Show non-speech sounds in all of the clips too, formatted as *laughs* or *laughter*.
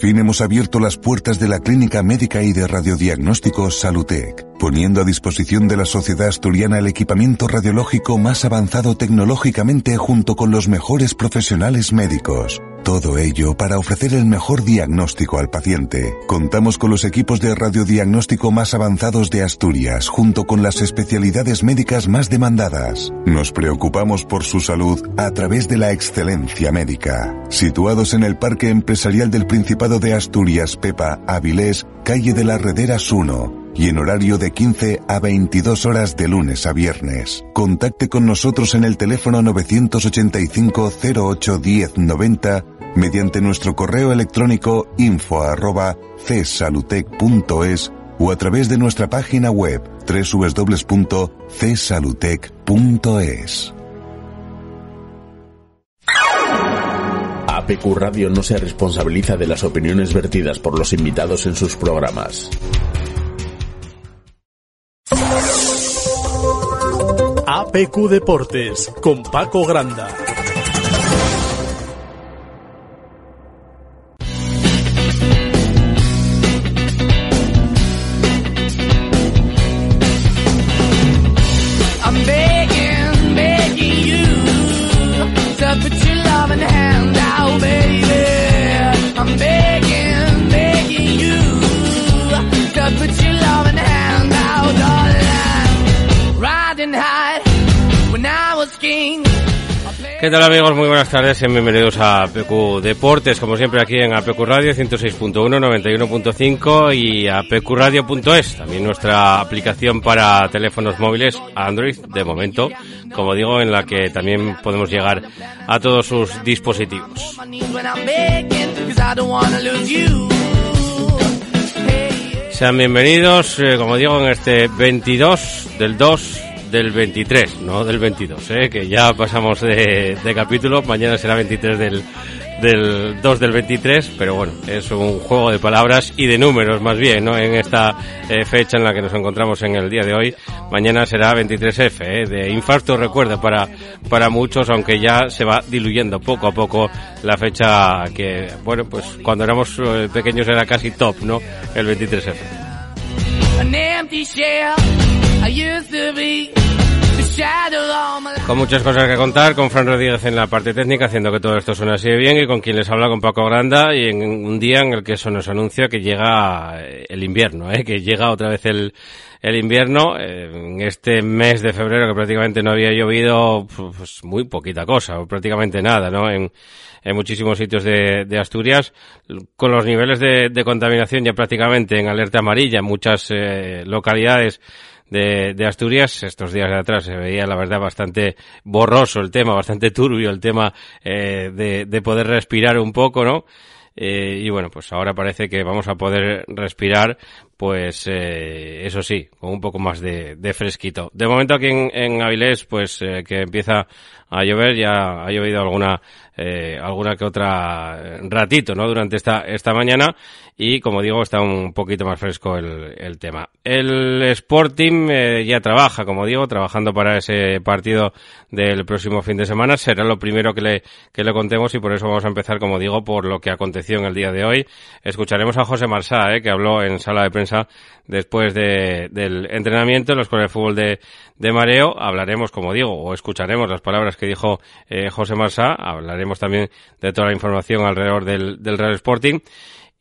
fin hemos abierto las puertas de la clínica médica y de radiodiagnóstico Salutec, poniendo a disposición de la sociedad asturiana el equipamiento radiológico más avanzado tecnológicamente junto con los mejores profesionales médicos. Todo ello para ofrecer el mejor diagnóstico al paciente. Contamos con los equipos de radiodiagnóstico más avanzados de Asturias, junto con las especialidades médicas más demandadas. Nos preocupamos por su salud a través de la excelencia médica. Situados en el Parque Empresarial del Principado de Asturias, Pepa, Avilés, calle de las Rederas 1 y en horario de 15 a 22 horas de lunes a viernes. Contacte con nosotros en el teléfono 985 08 10 90 mediante nuestro correo electrónico info o a través de nuestra página web www.csalutec.es. APQ Radio no se responsabiliza de las opiniones vertidas por los invitados en sus programas. APQ Deportes con Paco Granda. ¿Qué tal amigos? Muy buenas tardes y bienvenidos a PQ Deportes, como siempre aquí en APQ Radio 106.1, 91.5 y a pqradio.es, también nuestra aplicación para teléfonos móviles Android de momento, como digo, en la que también podemos llegar a todos sus dispositivos. Sean bienvenidos, eh, como digo, en este 22 del 2 del 23, no del 22, eh, que ya pasamos de, de capítulo, mañana será 23 del, del 2 del 23, pero bueno, es un juego de palabras y de números más bien, ¿no? En esta eh, fecha en la que nos encontramos en el día de hoy, mañana será 23F, eh, de infarto, recuerda, para, para muchos, aunque ya se va diluyendo poco a poco la fecha que, bueno, pues cuando éramos eh, pequeños era casi top, ¿no? El 23F. An empty shell. I used to be Con muchas cosas que contar, con Fran Rodríguez en la parte técnica, haciendo que todo esto suene así de bien, y con quien les habla con Paco Granda, y en un día en el que eso nos anuncia que llega eh, el invierno, ¿eh? que llega otra vez el, el invierno, en este mes de febrero que prácticamente no había llovido, pues muy poquita cosa, prácticamente nada, ¿no? En, en muchísimos sitios de, de Asturias, con los niveles de, de contaminación ya prácticamente en alerta amarilla en muchas eh, localidades de, de Asturias. Estos días de atrás se veía, la verdad, bastante borroso el tema, bastante turbio el tema eh, de, de poder respirar un poco, ¿no? Eh, y bueno, pues ahora parece que vamos a poder respirar, pues eh, eso sí, con un poco más de, de fresquito. De momento aquí en, en Avilés, pues eh, que empieza a llover, ya ha llovido alguna eh, alguna que otra eh, ratito, ¿no? Durante esta esta mañana y como digo está un poquito más fresco el, tema. El Sporting eh, ya trabaja, como digo, trabajando para ese partido del próximo fin de semana. Será lo primero que le que le contemos y por eso vamos a empezar, como digo, por lo que aconteció en el día de hoy. Escucharemos a José Marsá, eh, que habló en sala de prensa después de, del entrenamiento en la Escuela de Fútbol de, de Mareo. Hablaremos, como digo, o escucharemos las palabras que dijo eh, José Marsá. Hablaremos también de toda la información alrededor del, del Real Sporting.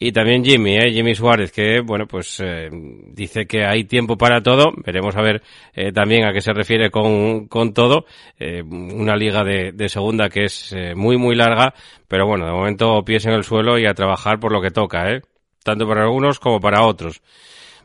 Y también Jimmy, ¿eh? Jimmy Suárez, que, bueno, pues eh, dice que hay tiempo para todo. Veremos a ver eh, también a qué se refiere con, con todo. Eh, una liga de, de segunda que es eh, muy, muy larga. Pero bueno, de momento pies en el suelo y a trabajar por lo que toca, ¿eh? Tanto para algunos como para otros.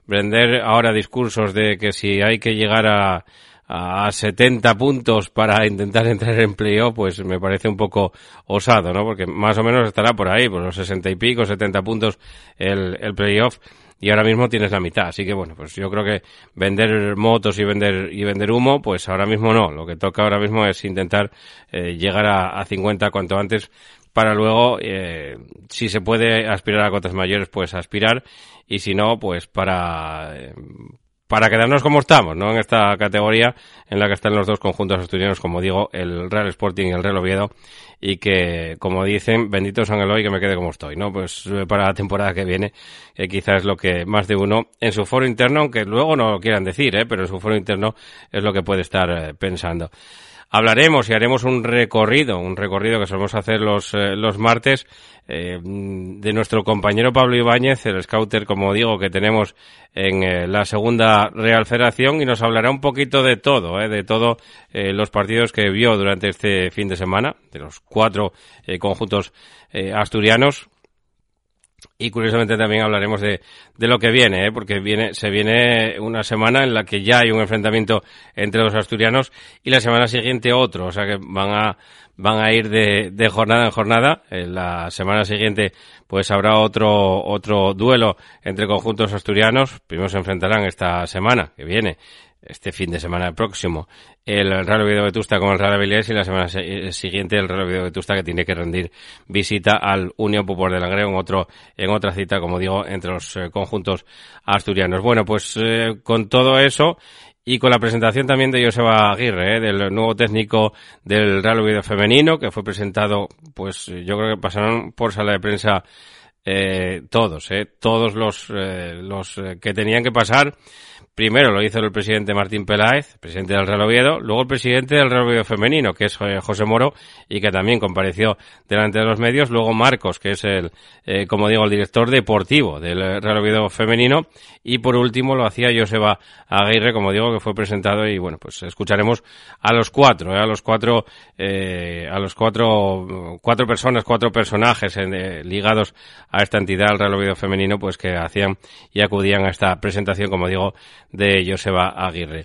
Vender ahora discursos de que si hay que llegar a, a 70 puntos para intentar entrar en playoff, pues me parece un poco osado, ¿no? Porque más o menos estará por ahí, por los 60 y pico, 70 puntos el, el playoff y ahora mismo tienes la mitad. Así que bueno, pues yo creo que vender motos y vender y vender humo, pues ahora mismo no. Lo que toca ahora mismo es intentar eh, llegar a, a 50 cuanto antes para luego, eh, si se puede aspirar a cotas mayores, pues aspirar y si no, pues para eh, para quedarnos como estamos, ¿no? En esta categoría en la que están los dos conjuntos asturianos, como digo, el Real Sporting y el Real Oviedo, y que, como dicen, bendito San Eloy que me quede como estoy, ¿no? Pues eh, para la temporada que viene, eh, quizás lo que más de uno en su foro interno, aunque luego no lo quieran decir, ¿eh? Pero en su foro interno es lo que puede estar eh, pensando hablaremos y haremos un recorrido, un recorrido que solemos hacer los, eh, los martes, eh, de nuestro compañero Pablo Ibáñez, el scouter, como digo, que tenemos en eh, la segunda Real Federación y nos hablará un poquito de todo, de todos los partidos que vio durante este fin de semana, de los cuatro conjuntos asturianos y curiosamente también hablaremos de, de lo que viene, ¿eh? porque viene, se viene una semana en la que ya hay un enfrentamiento entre los asturianos y la semana siguiente otro. O sea que van a, van a ir de, de jornada en jornada. En la semana siguiente pues habrá otro, otro duelo entre conjuntos asturianos. Primero se enfrentarán esta semana que viene este fin de semana próximo el Real Oviedo Vetusta con el Real Avilés y la semana eh, siguiente el Real Oviedo Vetusta que tiene que rendir visita al Unión Pupor de Langreo en otro en otra cita como digo entre los eh, conjuntos asturianos. Bueno, pues eh, con todo eso y con la presentación también de Joseba Aguirre, del nuevo técnico del Real Oviedo femenino que fue presentado, pues yo creo que pasaron por sala de prensa todos, todos los los que tenían que pasar Primero lo hizo el presidente Martín Peláez, presidente del Real Oviedo, luego el presidente del Real Oviedo femenino, que es eh, José Moro, y que también compareció delante de los medios, luego Marcos, que es el, eh, como digo, el director deportivo del Real Oviedo femenino, y por último lo hacía Joseba Aguirre, como digo, que fue presentado, y bueno, pues escucharemos a los cuatro, eh, a los cuatro, a los cuatro, cuatro personas, cuatro personajes ligados a esta entidad, el Real Oviedo femenino, pues que hacían y acudían a esta presentación, como digo, de Joseba Aguirre.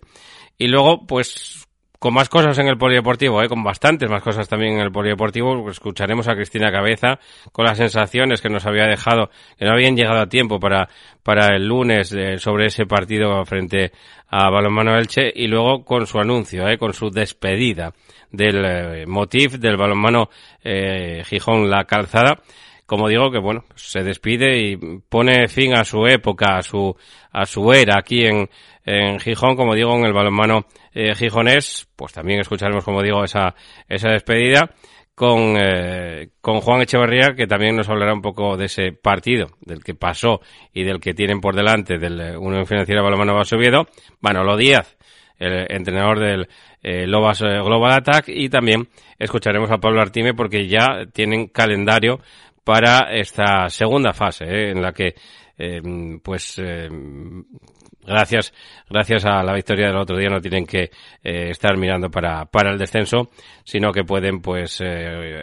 Y luego, pues, con más cosas en el polideportivo, ¿eh? con bastantes más cosas también en el polideportivo, escucharemos a Cristina Cabeza con las sensaciones que nos había dejado, que no habían llegado a tiempo para, para el lunes eh, sobre ese partido frente a Balonmano Elche y luego con su anuncio, ¿eh? con su despedida del eh, motif del Balonmano eh, Gijón La Calzada como digo, que bueno, se despide y pone fin a su época, a su, a su era aquí en, en Gijón, como digo, en el balonmano eh, gijonés, pues también escucharemos, como digo, esa, esa despedida con, eh, con Juan Echevarría, que también nos hablará un poco de ese partido, del que pasó y del que tienen por delante del eh, Unión Financiera Balonmano Basoviedo, Manolo Díaz, el entrenador del eh, Lobas eh, Global Attack, y también escucharemos a Pablo Artime porque ya tienen calendario para esta segunda fase ¿eh? en la que eh, pues eh, gracias gracias a la victoria del otro día no tienen que estar mirando para para el descenso sino que pueden pues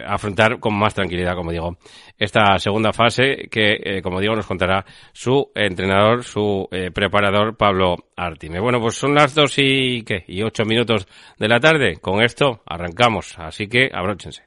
afrontar con más tranquilidad como digo esta segunda fase que como digo nos contará su entrenador su preparador Pablo Artime. Bueno pues son las dos y qué y ocho minutos de la tarde. Con esto arrancamos así que abróchense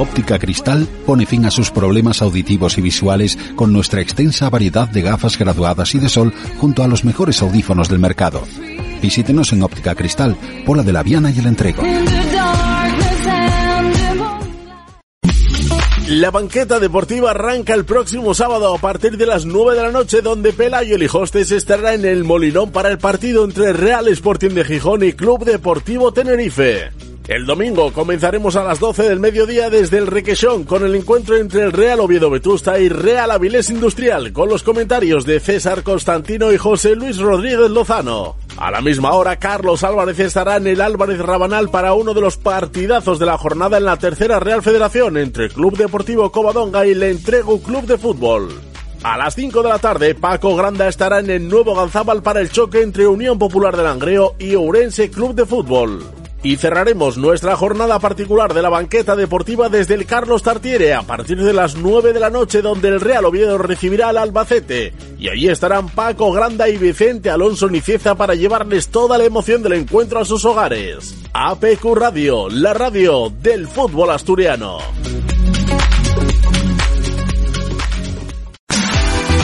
Óptica Cristal pone fin a sus problemas auditivos y visuales con nuestra extensa variedad de gafas graduadas y de sol junto a los mejores audífonos del mercado. Visítenos en Óptica Cristal, Pola de la Viana y el Entrego. La banqueta deportiva arranca el próximo sábado a partir de las 9 de la noche donde Pelayo y Hostes estará en el Molinón para el partido entre Real Sporting de Gijón y Club Deportivo Tenerife. El domingo comenzaremos a las 12 del mediodía desde el Requesón con el encuentro entre el Real Oviedo Vetusta y Real Avilés Industrial con los comentarios de César Constantino y José Luis Rodríguez Lozano. A la misma hora, Carlos Álvarez estará en el Álvarez Rabanal para uno de los partidazos de la jornada en la tercera Real Federación entre Club Deportivo Covadonga y Le Entrego Club de Fútbol. A las 5 de la tarde, Paco Granda estará en el nuevo Ganzábal para el choque entre Unión Popular de Langreo y Ourense Club de Fútbol. Y cerraremos nuestra jornada particular de la banqueta deportiva desde el Carlos Tartiere a partir de las 9 de la noche donde el Real Oviedo recibirá al Albacete. Y allí estarán Paco Granda y Vicente Alonso Nicieza para llevarles toda la emoción del encuentro a sus hogares. APQ Radio, la radio del fútbol asturiano.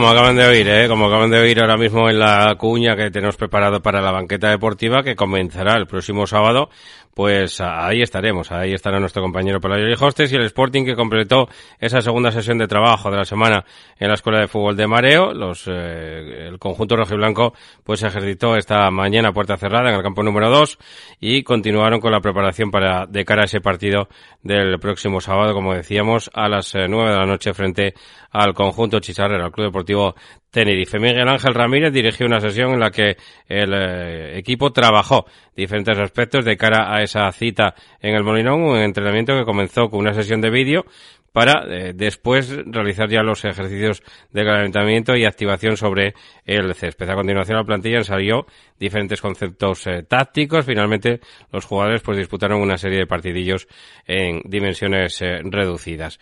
Como acaban de oír, ¿eh? como acaban de oír ahora mismo en la cuña que tenemos preparado para la banqueta deportiva que comenzará el próximo sábado, pues ahí estaremos, ahí estará nuestro compañero Pelayo Hostes y el Sporting que completó esa segunda sesión de trabajo de la semana en la Escuela de Fútbol de Mareo. Los, eh, el conjunto rojiblanco pues ejercitó esta mañana puerta cerrada en el campo número 2 y continuaron con la preparación para de cara a ese partido del próximo sábado, como decíamos, a las eh, nueve de la noche frente al conjunto Chisarrera, al Club Deportivo Tenerife. Miguel Ángel Ramírez dirigió una sesión en la que el eh, equipo trabajó diferentes aspectos de cara a esa cita en el Molinón, un entrenamiento que comenzó con una sesión de vídeo para eh, después realizar ya los ejercicios de calentamiento y activación sobre el césped. A continuación la plantilla ensayó diferentes conceptos eh, tácticos. Finalmente los jugadores pues disputaron una serie de partidillos en dimensiones reducidas.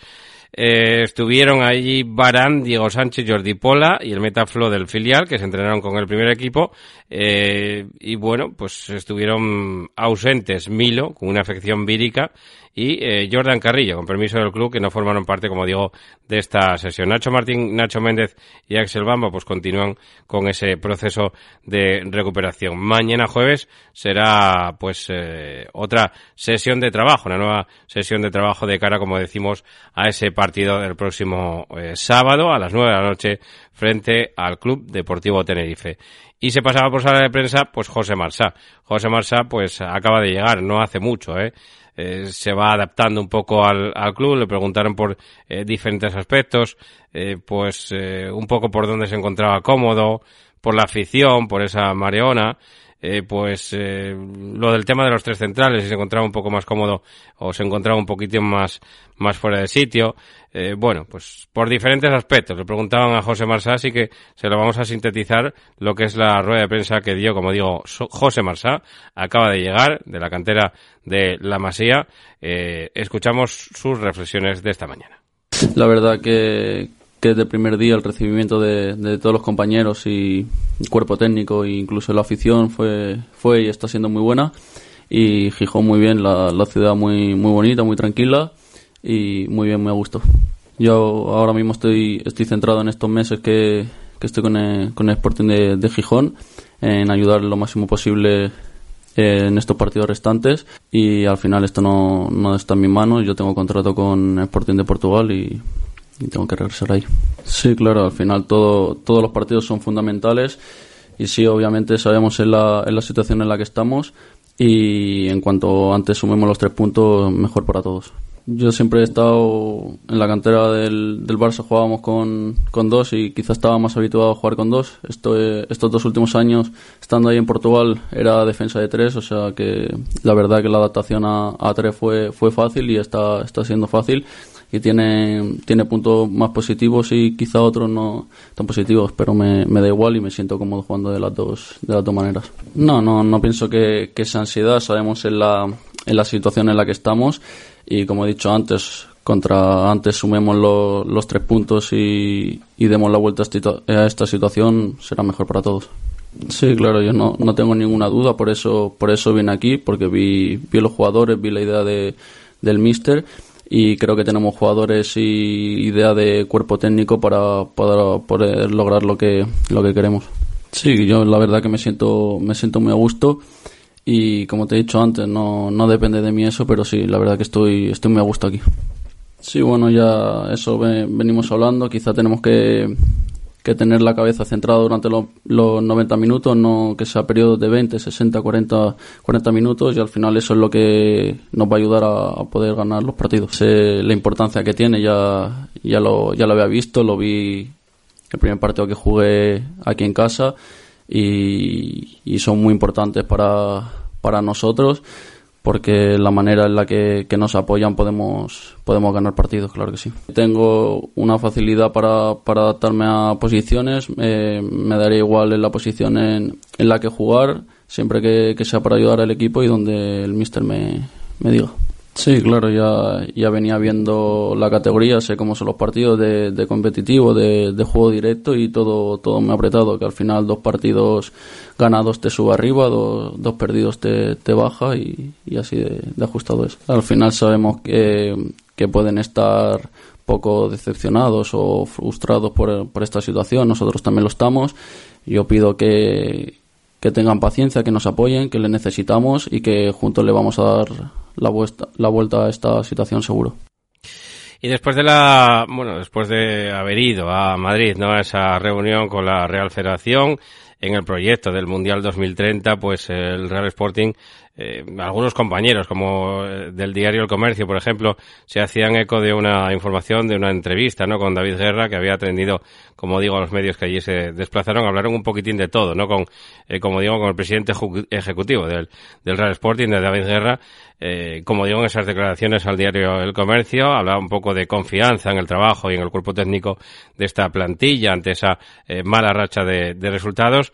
Eh, estuvieron allí Barán, Diego Sánchez, Jordi Pola y el Metaflo del filial, que se entrenaron con el primer equipo. Eh, y bueno, pues estuvieron ausentes Milo, con una afección vírica, y eh, Jordan Carrillo, con permiso del club, que no formaron parte, como digo, de esta sesión. Nacho Martín, Nacho Méndez y Axel Bamba, pues continúan con ese proceso de recuperación. Mañana jueves será, pues, eh, otra sesión de trabajo, una nueva sesión de trabajo de cara, como decimos, a ese partido del próximo eh, sábado a las nueve de la noche frente al Club Deportivo Tenerife. Y se pasaba por sala de prensa, pues José Marsá. José Marsá, pues acaba de llegar, no hace mucho, ¿eh? Eh, se va adaptando un poco al, al club, le preguntaron por eh, diferentes aspectos, eh, pues un poco por dónde se encontraba cómodo, por la afición, por esa mareona, eh, pues eh, lo del tema de los tres centrales, si se encontraba un poco más cómodo o se encontraba un poquitín más, más fuera de sitio. Eh, bueno, pues por diferentes aspectos. Le preguntaban a José Marsá, así que se lo vamos a sintetizar lo que es la rueda de prensa que dio, como digo, José Marsá. Acaba de llegar de la cantera de La Masía. escuchamos sus reflexiones de esta mañana. La verdad que, que desde el primer día el recibimiento de, de, todos los compañeros y el cuerpo técnico e incluso la afición fue, fue y está siendo muy buena y Gijón muy bien, la, la ciudad muy, muy bonita, muy tranquila y muy bien, muy a gusto. Yo ahora mismo estoy, estoy centrado en estos meses que, que estoy con el, con el Sporting de, de Gijón en ayudar lo máximo posible en estos partidos restantes y al final esto no, no está en mis manos. Yo tengo contrato con Sporting de Portugal y y tengo que regresar ahí. Sí, claro, al final todo, todos los partidos son fundamentales y sí, obviamente sabemos en la, en la situación en la que estamos y en cuanto antes sumemos los tres puntos, mejor para todos. Yo siempre he estado en la cantera del, del Barça, jugábamos con, con dos y quizás estaba más habituado a jugar con dos. Esto, estos dos últimos años, estando ahí en Portugal, era defensa de tres, o sea que la verdad que la adaptación a, a tres fue, fue fácil y está, está siendo fácil y tiene, tiene puntos más positivos y quizá otros no tan positivos, pero me, me, da igual y me siento cómodo jugando de las dos, de las dos maneras. No, no, no pienso que, que esa ansiedad, sabemos en la, en la situación en la que estamos y como he dicho antes, contra antes sumemos lo- los tres puntos y, y demos la vuelta a esta, situación, será mejor para todos. Sí, claro, yo no, no tengo ninguna duda, por eso, por eso vine aquí, porque vi, vi los jugadores, vi la idea de, del míster y creo que tenemos jugadores y idea de cuerpo técnico para, para poder lograr lo que, lo que queremos. Sí, yo la verdad que me siento, me siento muy a gusto y como te he dicho antes, no, no depende de mí eso, pero sí, la verdad que estoy, estoy muy a gusto aquí. Sí, bueno, ya eso ve- venimos hablando. Quizá tenemos que, que tener la cabeza centrada durante lo- los 90 minutos, no que sea periodos de 20, 60, 40, 40 minutos y al final eso es lo que nos va a ayudar a, a poder ganar los partidos. Sé la importancia que tiene, ya, ya, lo, ya lo había visto, lo vi el primer partido que jugué aquí en casa y, y son muy importantes para, para nosotros porque la manera en la que, nos apoyan podemos, podemos ganar partidos, claro que sí. Tengo una facilidad para, para adaptarme a posiciones, me daría igual en la posición en, en la que jugar, siempre que, que sea para ayudar al equipo y donde el míster me, me diga. Sí, claro, ya, ya venía viendo la categoría, sé cómo son los partidos de, de competitivo, de, de juego directo y todo, todo me ha apretado, que al final dos partidos ganados te sube arriba, dos, dos perdidos te, te baja y, y así de, de ajustado es. Al final sabemos que, que pueden estar poco decepcionados o frustrados por, por esta situación, nosotros también lo estamos. Yo pido que, que tengan paciencia, que nos apoyen, que le necesitamos y que juntos le vamos a dar la vuelta, la vuelta a esta situación seguro. Y después de la, bueno, después de haber ido a Madrid, ¿no? A esa reunión con la Real Federación en el proyecto del Mundial 2030, pues el Real Sporting, eh, algunos compañeros, como eh, del diario El Comercio, por ejemplo, se hacían eco de una información, de una entrevista, ¿no? Con David Guerra, que había atendido, como digo, a los medios que allí se desplazaron, hablaron un poquitín de todo, ¿no? Con, eh, como digo, con el presidente ejecutivo del, del Real Sporting, de David Guerra, eh, como digo en esas declaraciones al diario El Comercio, hablaba un poco de confianza en el trabajo y en el cuerpo técnico de esta plantilla ante esa mala racha de, de resultados,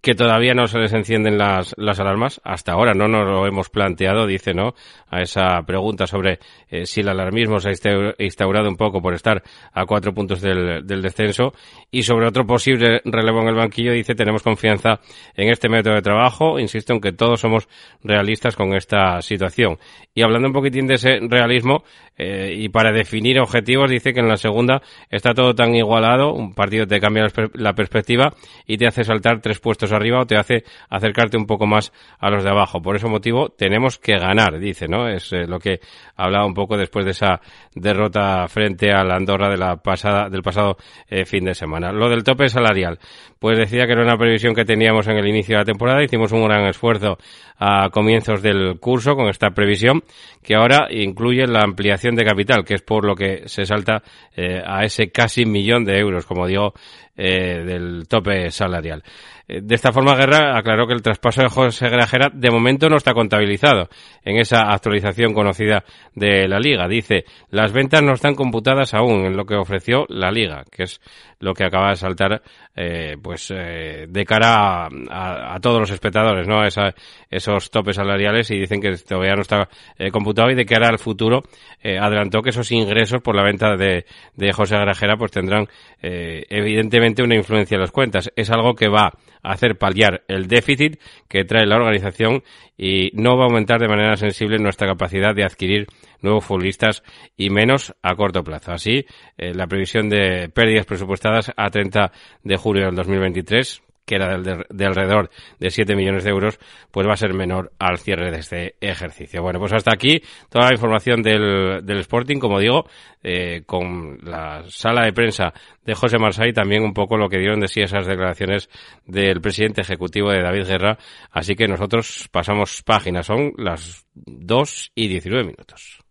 que todavía no se les encienden las, las alarmas. Hasta ahora no nos lo hemos planteado, dice, ¿no? A esa pregunta sobre eh, si el alarmismo se ha instaur- instaurado un poco por estar a cuatro puntos del, descenso y sobre otro posible relevo en el banquillo, dice, tenemos confianza en este método de trabajo. Insisto en que todos somos realistas con esta situación. Y hablando un poquitín de ese realismo, eh, y para definir objetivos, dice que en la segunda está todo tan igualado, un partido te cambia la per- la perspectiva y te hace saltar tres puestos arriba o te hace acercarte un poco más a los de abajo. Ese motivo tenemos que ganar, dice, ¿no? Es eh, lo que hablaba un poco después de esa derrota frente a la Andorra de la pasada, del pasado eh, fin de semana. Lo del tope salarial, pues decía que era una previsión que teníamos en el inicio de la temporada, hicimos un gran esfuerzo a comienzos del curso con esta previsión, que ahora incluye la ampliación de capital, que es por lo que se salta eh, a ese casi millón de euros, como digo, eh, del tope salarial. Eh, De esta forma, Guerra aclaró que el traspaso de José Grajera de momento no está contabilizado en esa actualización conocida de la Liga. Dice, las ventas no están computadas aún en lo que ofreció la Liga, que es lo que acaba de saltar, eh, pues, eh, de cara a, a- a todos los espectadores, ¿no? Esa- esos topes salariales y dicen que todavía no está eh, computado y de cara al futuro eh, adelantó que esos ingresos por la venta de, de José Grajera pues tendrán eh, evidentemente una influencia en las cuentas. Es algo que va hacer paliar el déficit que trae la organización y no va a aumentar de manera sensible nuestra capacidad de adquirir nuevos futbolistas y menos a corto plazo. Así, eh, la previsión de pérdidas presupuestadas a 30 de julio del 2023 que era de, de alrededor de 7 millones de euros, pues va a ser menor al cierre de este ejercicio. Bueno, pues hasta aquí toda la información del, del Sporting, como digo, eh, con la sala de prensa de José Marsay, también un poco lo que dieron de sí esas declaraciones del presidente ejecutivo de David Guerra. Así que nosotros pasamos páginas, son las 2 y 19 minutos.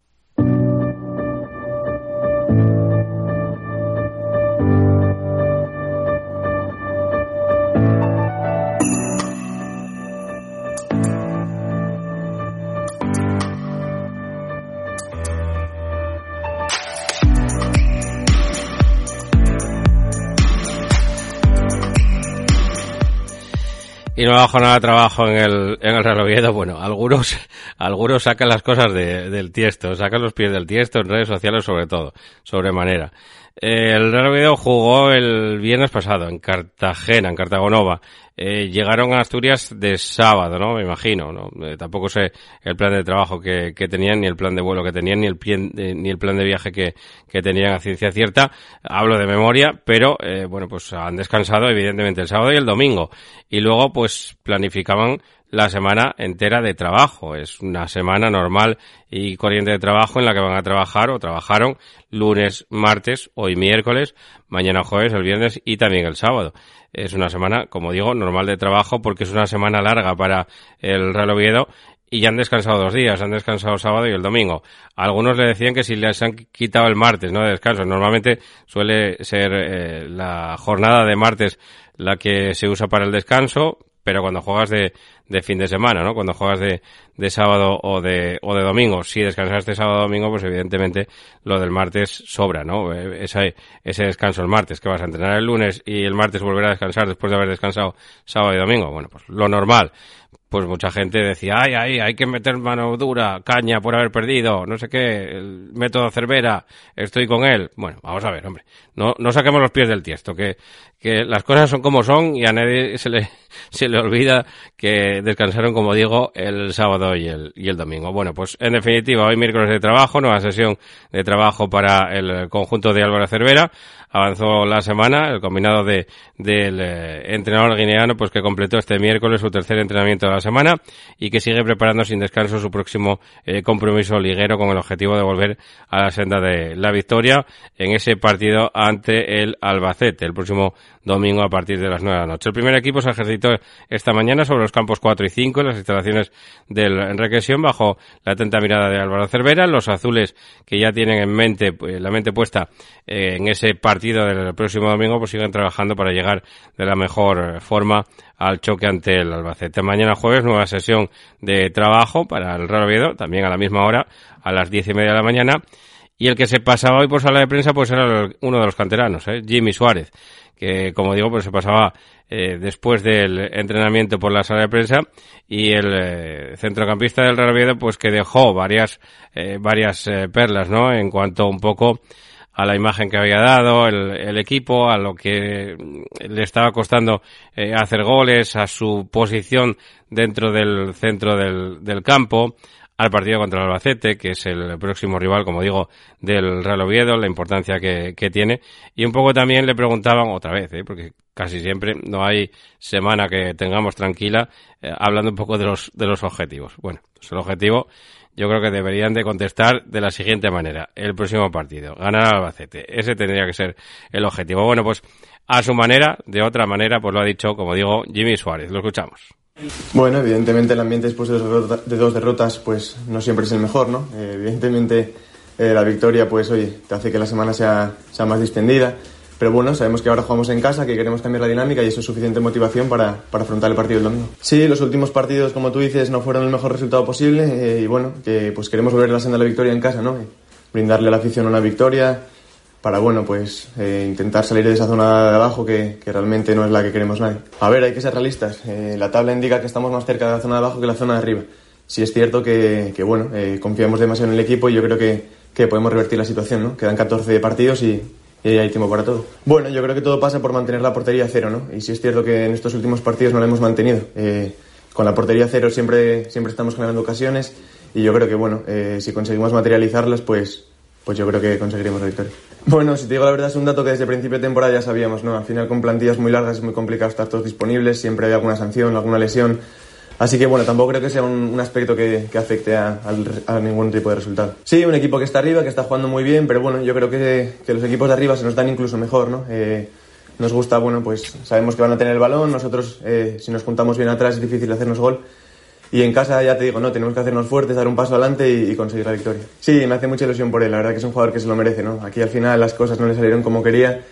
Y Y no bajo nada de trabajo en el, en el Real Oviedo. Bueno, algunos, *laughs* algunos sacan las cosas de, del tiesto, sacan los pies del tiesto en redes sociales sobre todo, sobremanera. Eh, el Real Oviedo jugó el viernes pasado en Cartagena, en Cartagonova. Eh, llegaron a Asturias de sábado, ¿no? Me imagino, ¿no? Eh, tampoco sé el plan de trabajo que, que, tenían, ni el plan de vuelo que tenían, ni el, ni el plan de viaje que, que, tenían a ciencia cierta. Hablo de memoria, pero, eh, bueno, pues han descansado evidentemente el sábado y el domingo. Y luego, pues, planificaban la semana entera de trabajo. Es una semana normal y corriente de trabajo en la que van a trabajar o trabajaron lunes, martes, hoy miércoles, mañana jueves, el viernes y también el sábado. Es una semana, como digo, normal de trabajo porque es una semana larga para el Real Oviedo y ya han descansado dos días, han descansado el sábado y el domingo. Algunos le decían que si les han quitado el martes, ¿no? De descanso. Normalmente suele ser eh, la jornada de martes la que se usa para el descanso, pero cuando juegas de, de fin de semana, ¿no? Cuando juegas de, de sábado o de, o de domingo. Si descansaste sábado o domingo, pues evidentemente lo del martes sobra, ¿no? Eh, ese, ese descanso el martes, que vas a entrenar el lunes y el martes volver a descansar después de haber descansado sábado y domingo. Bueno, pues lo normal pues mucha gente decía, ay, ay, hay que meter mano dura, caña por haber perdido, no sé qué, el método Cervera, estoy con él. Bueno, vamos a ver, hombre, no, no saquemos los pies del tiesto, que, que las cosas son como son y a nadie se le, *laughs* se le olvida que descansaron, como digo, el sábado y el, y el domingo. Bueno, pues en definitiva, hoy miércoles de trabajo, nueva sesión de trabajo para el conjunto de Álvaro Cervera avanzó la semana, el combinado de, del eh, entrenador guineano, pues que completó este miércoles su tercer entrenamiento de la semana y que sigue preparando sin descanso su próximo eh, compromiso liguero con el objetivo de volver a la senda de la victoria en ese partido ante el Albacete el próximo domingo a partir de las 9 de la noche. El primer equipo se ejercitó esta mañana sobre los campos 4 y 5 en las instalaciones del Enriquesión bajo la atenta mirada de Álvaro Cervera. Los azules que ya tienen en mente, pues, la mente puesta en ese partido del próximo domingo, pues siguen trabajando para llegar de la mejor forma al choque ante el Albacete. Mañana jueves, nueva sesión de trabajo para el Real Oviedo, también a la misma hora, a las diez y media de la mañana. Y el que se pasaba hoy por sala de prensa, pues era uno de los canteranos, ¿eh? Jimmy Suárez que como digo, pues se pasaba eh, después del entrenamiento por la sala de prensa y el eh, centrocampista del Real Oviedo pues que dejó varias varias perlas, ¿no? En cuanto un poco a la imagen que había dado el, equipo, a lo que le estaba costando eh, hacer goles, a su posición dentro del centro del, del campo, al partido contra el Albacete, que es el próximo rival, como digo, del Real Oviedo, la importancia que, que tiene. Y un poco también le preguntaban otra vez, ¿eh? porque casi siempre no hay semana que tengamos tranquila, eh, hablando un poco de los, de los objetivos. Bueno, pues el objetivo yo creo que deberían de contestar de la siguiente manera. El próximo partido, ganar al Albacete. Ese tendría que ser el objetivo. Bueno, pues a su manera, de otra manera, pues lo ha dicho, como digo, Jimmy Suárez. Lo escuchamos. Bueno, evidentemente el ambiente después de dos, de dos derrotas pues no siempre es el mejor, ¿no? Eh, evidentemente eh, la victoria pues oye, te hace que la semana sea, sea más distendida, pero bueno, sabemos que ahora jugamos en casa, que queremos cambiar la dinámica y eso es suficiente motivación para, para afrontar el partido del domingo. Sí, los últimos partidos, como tú dices, no fueron el mejor resultado posible eh, y bueno, que pues queremos volver a la senda de la victoria en casa, ¿no? Brindarle a la afición una victoria, para bueno pues eh, intentar salir de esa zona de abajo que, que, realmente no es la que queremos nadie. A ver, hay que ser realistas. Eh, la tabla indica que estamos más cerca de la zona de abajo que la zona de arriba. Sí es cierto que, que bueno, eh, confiamos demasiado en el equipo y yo creo que, que podemos revertir la situación, ¿no? Quedan 14 partidos y, y hay tiempo para todo. Bueno, yo creo que todo pasa por mantener la portería cero, ¿no? Y sí es cierto que en estos últimos partidos no la hemos mantenido. Eh, con la portería cero siempre, siempre estamos generando ocasiones y yo creo que, bueno, eh, si conseguimos materializarlas, pues, pues yo creo que conseguiremos la victoria. Bueno, si te digo la verdad, es un dato que desde el principio de temporada ya sabíamos, ¿no? Al final, con plantillas muy largas es muy complicado estar todos disponibles, siempre hay alguna sanción, alguna lesión. Así que bueno, tampoco creo que sea un, un aspecto que, que afecte a, a, ningún tipo de resultado. Sí, un equipo que está arriba, que está jugando muy bien, pero bueno, yo creo que, que los equipos de arriba se nos dan incluso mejor, ¿no? Eh, nos gusta, bueno, pues sabemos que van a tener el balón, nosotros eh, si nos juntamos bien atrás es difícil hacernos gol. Y en casa, ya te digo, no, tenemos que hacernos fuertes, dar un paso adelante y, y, conseguir la victoria. Sí, me hace mucha ilusión por él, la verdad que es un jugador que se lo merece, ¿no? Aquí al final las cosas no le salieron como quería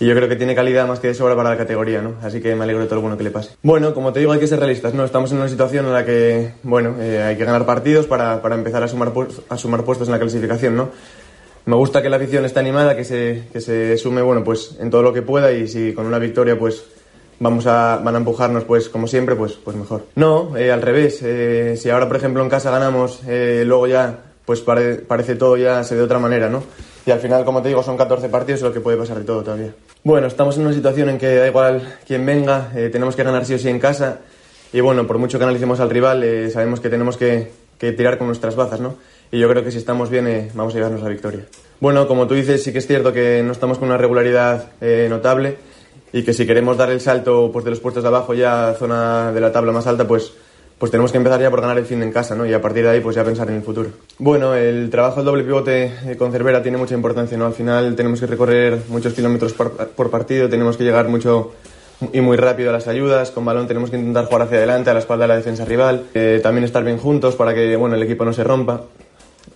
y yo creo que tiene calidad más que de sobra para la categoría, ¿no? Así que me alegro de todo bueno que le pase. Bueno, como te digo, hay que ser realistas, ¿no? Estamos en una situación en la que, bueno, eh, hay que ganar partidos para, para empezar a sumar, a sumar puestos en la clasificación, ¿no? Me gusta que la afición esté animada, que se, que se sume, bueno, pues en todo lo que pueda y si con una victoria, pues vamos a, van a empujarnos, pues como siempre, pues, pues mejor. No, eh, al revés. eh, si ahora, por ejemplo, en casa ganamos, eh, luego ya, pues pare- parece todo ya se de otra manera, ¿no? Y al final, como te digo, son 14 partidos, lo que puede pasar de todo todavía. Bueno, estamos en una situación en que da igual quién venga, eh, tenemos que ganar sí o sí en casa. Y bueno, por mucho que analicemos al rival, eh, sabemos que tenemos que, tirar con nuestras bazas, ¿no? Y yo creo que si estamos bien, eh, vamos a llevarnos la victoria. Bueno, como tú dices, sí que es cierto que no estamos con una regularidad notable y que si queremos dar el salto pues, de los puestos de abajo ya a zona de la tabla más alta, pues, pues tenemos que empezar ya por ganar el fin en casa, ¿no? Y a partir de ahí, pues ya pensar en el futuro. Bueno, el trabajo del doble pivote eh, con Cervera tiene mucha importancia, ¿no? Al final tenemos que recorrer muchos kilómetros por, por partido, tenemos que llegar mucho y muy rápido a las ayudas, con balón tenemos que intentar jugar hacia adelante, a la espalda de la defensa rival, eh, también estar bien juntos para que bueno, el equipo no se rompa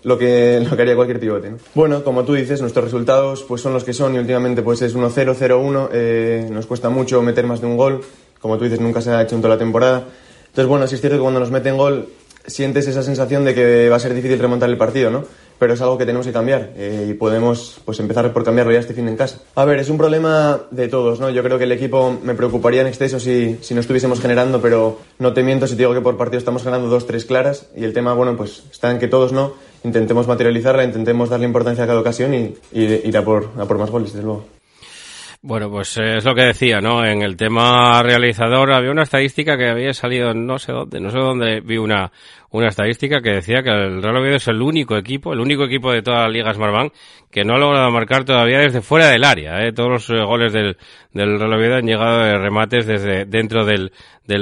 lo que, *laughs* lo que haría cualquier pivote. ¿no? Bueno, como tú dices, nuestros resultados pues son los que son y últimamente pues es 1-0, 0-1, eh, nos cuesta mucho meter más de un gol, como tú dices, nunca se ha hecho en toda la temporada. Entonces, bueno, sí es cierto que cuando nos meten gol sientes esa sensación de que va a ser difícil remontar el partido, ¿no? Pero es algo que tenemos que cambiar eh, y podemos pues empezar por cambiarlo ya este fin en casa. A ver, es un problema de todos, ¿no? Yo creo que el equipo me preocuparía en exceso si, si no estuviésemos generando, pero no te miento si te digo que por partido estamos ganando dos, tres claras y el tema, bueno, pues está en que todos no. Intentemos materializarla, intentemos darle importancia a cada ocasión y, y ir a por, a por más goles, desde luego. Bueno, pues es lo que decía, ¿no? En el tema realizador había una estadística que había salido no sé dónde, no sé dónde vi una, una estadística que decía que el Real Oviedo es el único equipo, el único equipo de toda la Liga Smartbank que no ha logrado marcar todavía desde fuera del área, ¿eh? Todos los eh, goles del, del Real Oviedo han llegado de remates desde dentro del,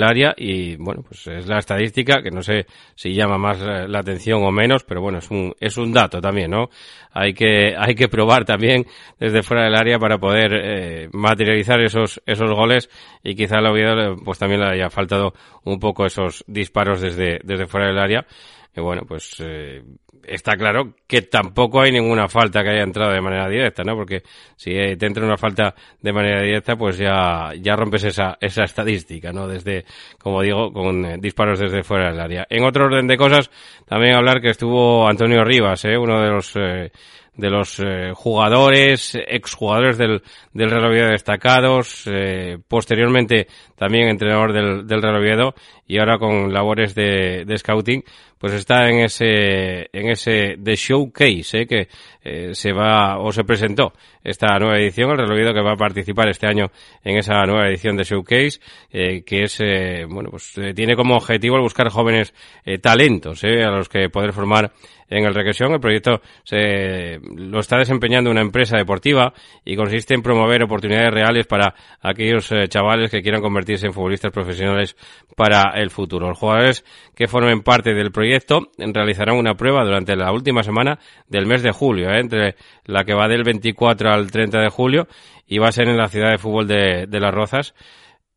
área y bueno, pues es la estadística que no sé si llama más eh, la atención o menos, pero bueno, es un, es un dato también, ¿no? Hay que, hay que probar también desde fuera del área para poder eh, materializar esos, esos goles y quizá al Oviedo pues también le haya faltado un poco esos disparos desde, desde fuera del área. Y bueno, pues eh, está claro que tampoco hay ninguna falta que haya entrado de manera directa, ¿no? Porque si eh, te entra una falta de manera directa, pues ya, ya rompes esa, esa estadística, ¿no? Desde, como digo, con eh, disparos desde fuera del área. En otro orden de cosas, también hablar que estuvo Antonio Rivas, ¿eh? Uno de los, eh, de los eh, jugadores, exjugadores del, del Real Oviedo destacados, eh, posteriormente también entrenador del, del Real Oviedo y ahora con labores de, de scouting, pues está en ese, en ese The Showcase, eh, que eh, se va o se presentó esta nueva edición, el Real Oviedo que va a participar este año en esa nueva edición de Showcase, eh, que es, eh, bueno, pues tiene como objetivo el buscar jóvenes talentos, a los que poder formar en el Requesión. El proyecto se lo está desempeñando una empresa deportiva y consiste en promover oportunidades reales para aquellos eh, chavales que quieran convertirse en futbolistas profesionales para el futuro. Los jugadores que formen parte del proyecto realizarán una prueba durante la última semana del mes de julio, ¿eh? entre la que va del 24 al 30 de julio y va a ser en la ciudad de fútbol de, de Las Rozas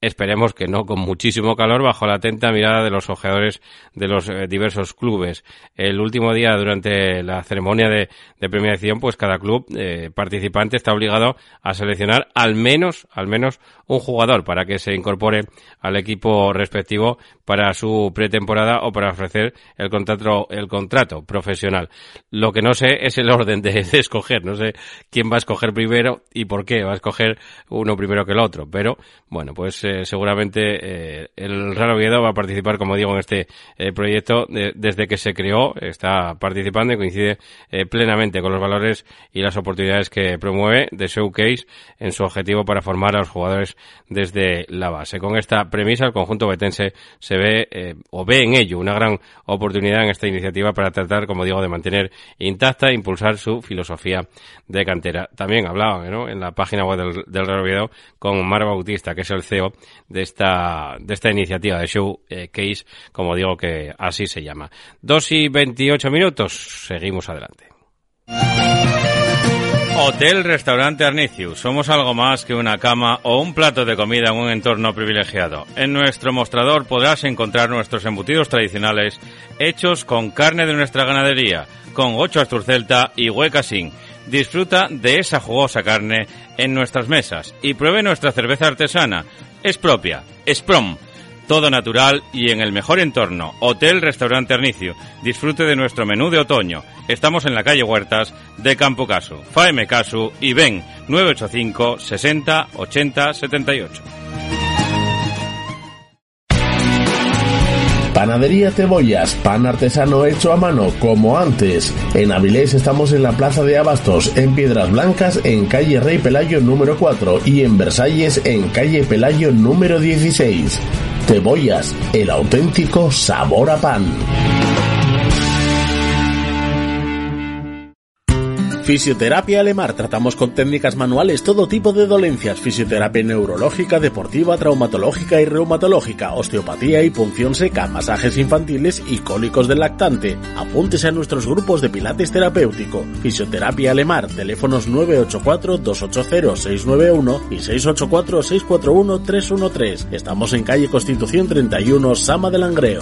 esperemos que no con muchísimo calor bajo la atenta mirada de los ojeadores de los eh, diversos clubes. El último día durante la ceremonia de, premiación, pues cada club eh, participante está obligado a seleccionar al menos, al menos un jugador para que se incorpore al equipo respectivo para su pretemporada o para ofrecer el contrato, el contrato profesional. Lo que no sé es el orden de, de escoger. No sé quién va a escoger primero y por qué va a escoger uno primero que el otro. Pero bueno, pues eh, seguramente eh, el Real Oviedo va a participar, como digo, en este eh, proyecto de, desde que se creó. Está participando y coincide eh, plenamente con los valores y las oportunidades que promueve de Showcase en su objetivo para formar a los jugadores desde la base. Con esta premisa, el conjunto betense se ve eh, o ve en ello una gran oportunidad en esta iniciativa para tratar, como digo, de mantener intacta e impulsar su filosofía de cantera. También hablaban ¿no? en la página web del, del Real Oviedo con Mar Bautista, que es el CEO de esta, de esta iniciativa de Showcase, como digo que así se llama. Dos y veintiocho minutos, seguimos adelante. Hotel Restaurante Arnicius. Somos algo más que una cama o un plato de comida en un entorno privilegiado. En nuestro mostrador podrás encontrar nuestros embutidos tradicionales hechos con carne de nuestra ganadería, con ocho asturcelta y huecasín. Disfruta de esa jugosa carne en nuestras mesas y pruebe nuestra cerveza artesana. Es propia, es prom. Todo natural y en el mejor entorno. Hotel Restaurante Arnicio. Disfrute de nuestro menú de otoño. Estamos en la calle Huertas de Campo Casu. Faeme Casu y ven 985 60 80 78. Panadería Cebollas, pan artesano hecho a mano, como antes. En Avilés estamos en la Plaza de Abastos, en Piedras Blancas, en calle Rey Pelayo número 4 y en Versalles, en calle Pelayo número 16. Cebollas, el auténtico sabor a pan. Fisioterapia Alemar. Tratamos con técnicas manuales todo tipo de dolencias. Fisioterapia neurológica, deportiva, traumatológica y reumatológica. Osteopatía y punción seca. Masajes infantiles y cólicos del lactante. Apúntese a nuestros grupos de pilates terapéutico. Fisioterapia Alemar. Teléfonos 984-280-691 y 684-641-313. Estamos en calle Constitución 31, Sama del Langreo.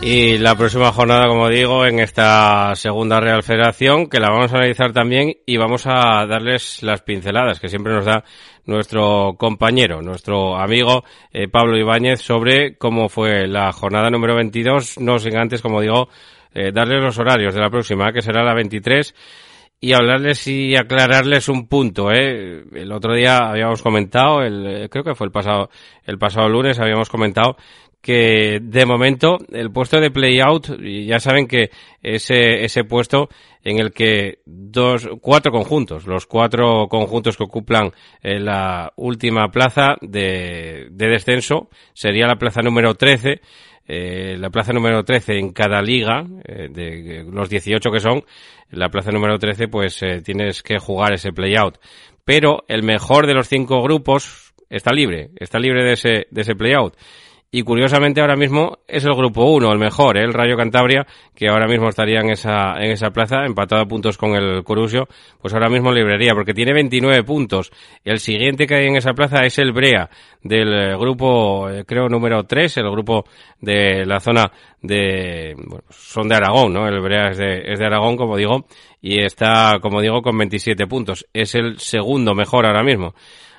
Y la próxima jornada, como digo, en esta segunda Real Federación, que la vamos a analizar también y vamos a darles las pinceladas que siempre nos da nuestro compañero, nuestro amigo eh, Pablo Ibáñez sobre cómo fue la jornada número 22, no sin antes, como digo, eh, darles los horarios de la próxima, que será la 23 y hablarles y aclararles un punto, ¿eh? El otro día habíamos comentado, el, creo que fue el pasado, el pasado lunes habíamos comentado que de momento el puesto de play-out, ya saben que ese, ese puesto en el que dos, cuatro conjuntos, los cuatro conjuntos que ocupan eh, la última plaza de, de descenso, sería la plaza número 13, eh, la plaza número 13 en cada liga, eh, de los 18 que son, la plaza número 13 pues eh, tienes que jugar ese play-out. Pero el mejor de los cinco grupos está libre, está libre de ese, de ese play-out. Y curiosamente ahora mismo es el grupo 1, el mejor, ¿eh? el Rayo Cantabria, que ahora mismo estaría en esa, en esa plaza, empatado a puntos con el Corusio, pues ahora mismo librería, porque tiene 29 puntos. El siguiente que hay en esa plaza es el Brea, del eh, grupo, eh, creo, número 3, el grupo de la zona de, bueno, son de Aragón, ¿no? El Brea es de, es de Aragón, como digo, y está, como digo, con 27 puntos. Es el segundo mejor ahora mismo.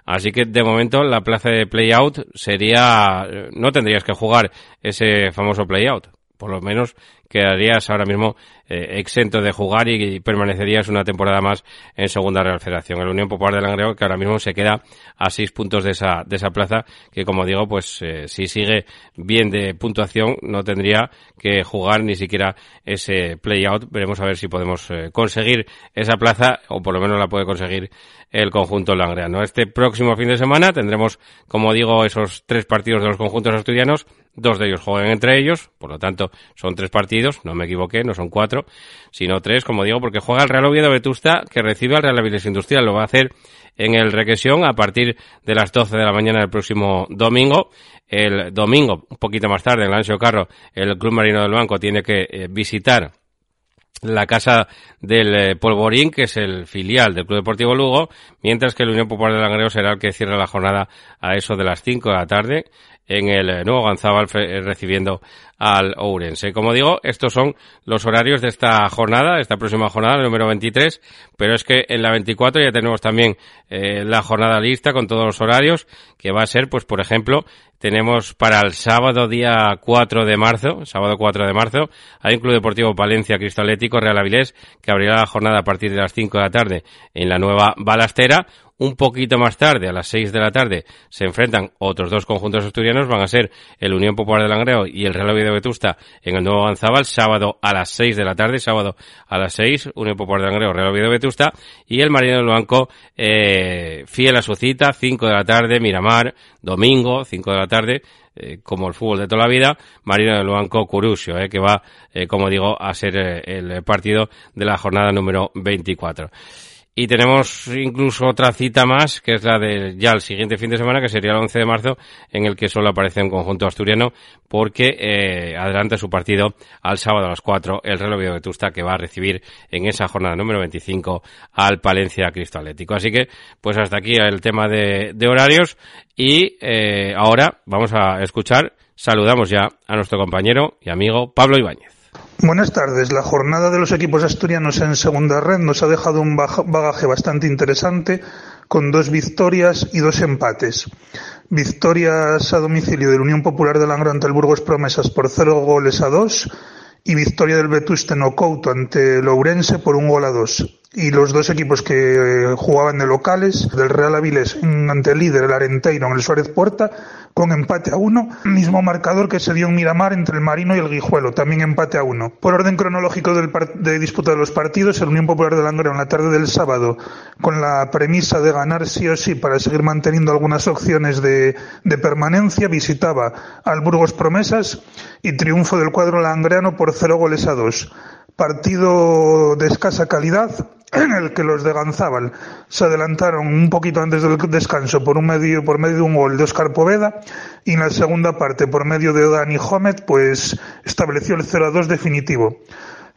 Así que de momento la plaza de play-out sería, no tendrías que jugar ese famoso play-out. Por lo menos quedarías ahora mismo eh, exento de jugar y, permanecerías una temporada más en Segunda Real Federación. El Unión Popular de Langreo que ahora mismo se queda a seis puntos de esa, de esa plaza que como digo pues eh, si sigue bien de puntuación no tendría que jugar ni siquiera ese play-out. Veremos a ver si podemos eh, conseguir esa plaza o por lo menos la puede conseguir el conjunto langreano. Este próximo fin de semana tendremos como digo esos tres partidos de los conjuntos asturianos Dos de ellos juegan entre ellos, por lo tanto son tres partidos, no me equivoqué, no son cuatro, sino tres, como digo, porque juega el Real Oviedo Vetusta que recibe al Real Avilés Industrial. Lo va a hacer en el Requesión a partir de las 12 de la mañana del próximo domingo. El domingo, un poquito más tarde, en el Ancho Carro, el Club Marino del Banco tiene que eh, visitar la casa del eh, Polvorín, que es el filial del Club Deportivo Lugo, mientras que el Unión Popular de Langreo será el que cierra la jornada a eso de las 5 de la tarde en el eh, nuevo Ganzábal eh, recibiendo al Ourense. Como digo, estos son los horarios de esta jornada, esta próxima jornada, número 23, pero es que en la 24 ya tenemos también eh, la jornada lista con todos los horarios, que va a ser, pues por ejemplo, tenemos para el sábado día 4 de marzo, sábado 4 de marzo, hay un Club Deportivo Palencia Cristalético Real Avilés que abrirá la jornada a partir de las 5 de la tarde en la nueva balastera, un poquito más tarde, a las 6 de la tarde, se enfrentan otros dos conjuntos asturianos, van a ser el Unión Popular de Langreo y el Real Oviedo Vetusta en el Nuevo Ganzabal, sábado a las 6 de la tarde, sábado a las 6, Unión Popular de Langreo, Real Oviedo Vetusta, y el Marino del Banco, eh, fiel a su cita, 5 de la tarde, Miramar, domingo, 5 de la tarde, eh, como el fútbol de toda la vida, Marino del Banco Curusio, eh, que va, eh, como digo, a ser eh, el partido de la jornada número 24. Y tenemos incluso otra cita más, que es la de ya el siguiente fin de semana, que sería el 11 de marzo, en el que solo aparece un conjunto asturiano, porque eh, adelanta su partido al sábado a las 4, el reloj de Vetusta, que va a recibir en esa jornada número 25 al Palencia Cristo Atlético. Así que, pues hasta aquí el tema de, de horarios. Y eh, ahora vamos a escuchar, saludamos ya a nuestro compañero y amigo Pablo Ibáñez. Buenas tardes. La jornada de los equipos asturianos en segunda red nos ha dejado un bagaje bastante interesante con dos victorias y dos empates. Victorias a domicilio de la Unión Popular de Langreo ante el Burgos Promesas por cero goles a dos y victoria del Vetuste no Couto ante el Ourense por un gol a dos. Y los dos equipos que eh, jugaban de locales, del Real Avilés ante el líder, el Arenteiro, en el Suárez Porta, con empate a uno, mismo marcador que se dio en Miramar entre el Marino y el Guijuelo, también empate a uno. Por orden cronológico del de disputa de los partidos, el Unión Popular de Langreo en la tarde del sábado, con la premisa de ganar sí o sí para seguir manteniendo algunas opciones de, de permanencia, visitaba al Burgos Promesas y triunfo del cuadro langreano por cero goles a dos. Partido de escasa calidad, en el que los de Ganzábal se adelantaron un poquito antes del descanso por un medio por medio de un gol de Oscar Poveda y en la segunda parte por medio de Dani Homet pues estableció el 0 a 2 definitivo.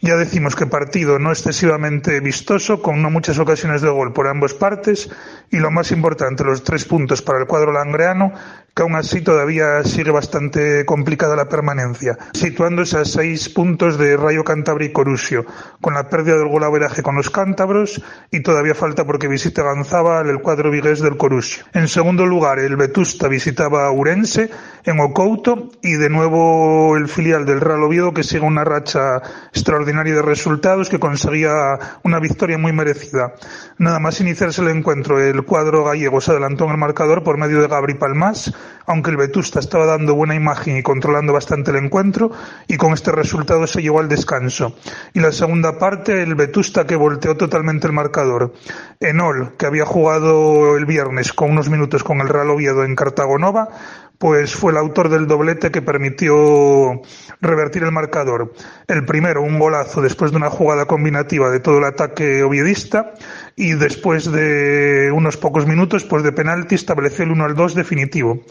Ya decimos que partido no excesivamente vistoso, con no muchas ocasiones de gol por ambas partes, y lo más importante, los tres puntos para el cuadro langreano, que aún así todavía sigue bastante complicada la permanencia, situándose a seis puntos de Rayo Cantabria y Corusio, con la pérdida del golaveraje con los cántabros y todavía falta porque visite Ganzábal el cuadro vigués del Corusio. En segundo lugar, el Vetusta visitaba a Urense en Ocouto y de nuevo el filial del Real Oviedo que sigue una racha extraordinaria de resultados que conseguía una victoria muy merecida. Nada más iniciarse el encuentro, el cuadro gallego se adelantó en el marcador por medio de Gabri Palmas aunque el Vetusta estaba dando buena imagen y controlando bastante el encuentro, y con este resultado se llegó al descanso. Y la segunda parte, el Vetusta que volteó totalmente el marcador. Enol, que había jugado el viernes con unos minutos con el Real Oviedo en Cartagonova, pues fue el autor del doblete que permitió revertir el marcador. El primero, un golazo después de una jugada combinativa de todo el ataque oviedista y después de unos pocos minutos, pues de penalti estableció el 1 al 2 definitivo.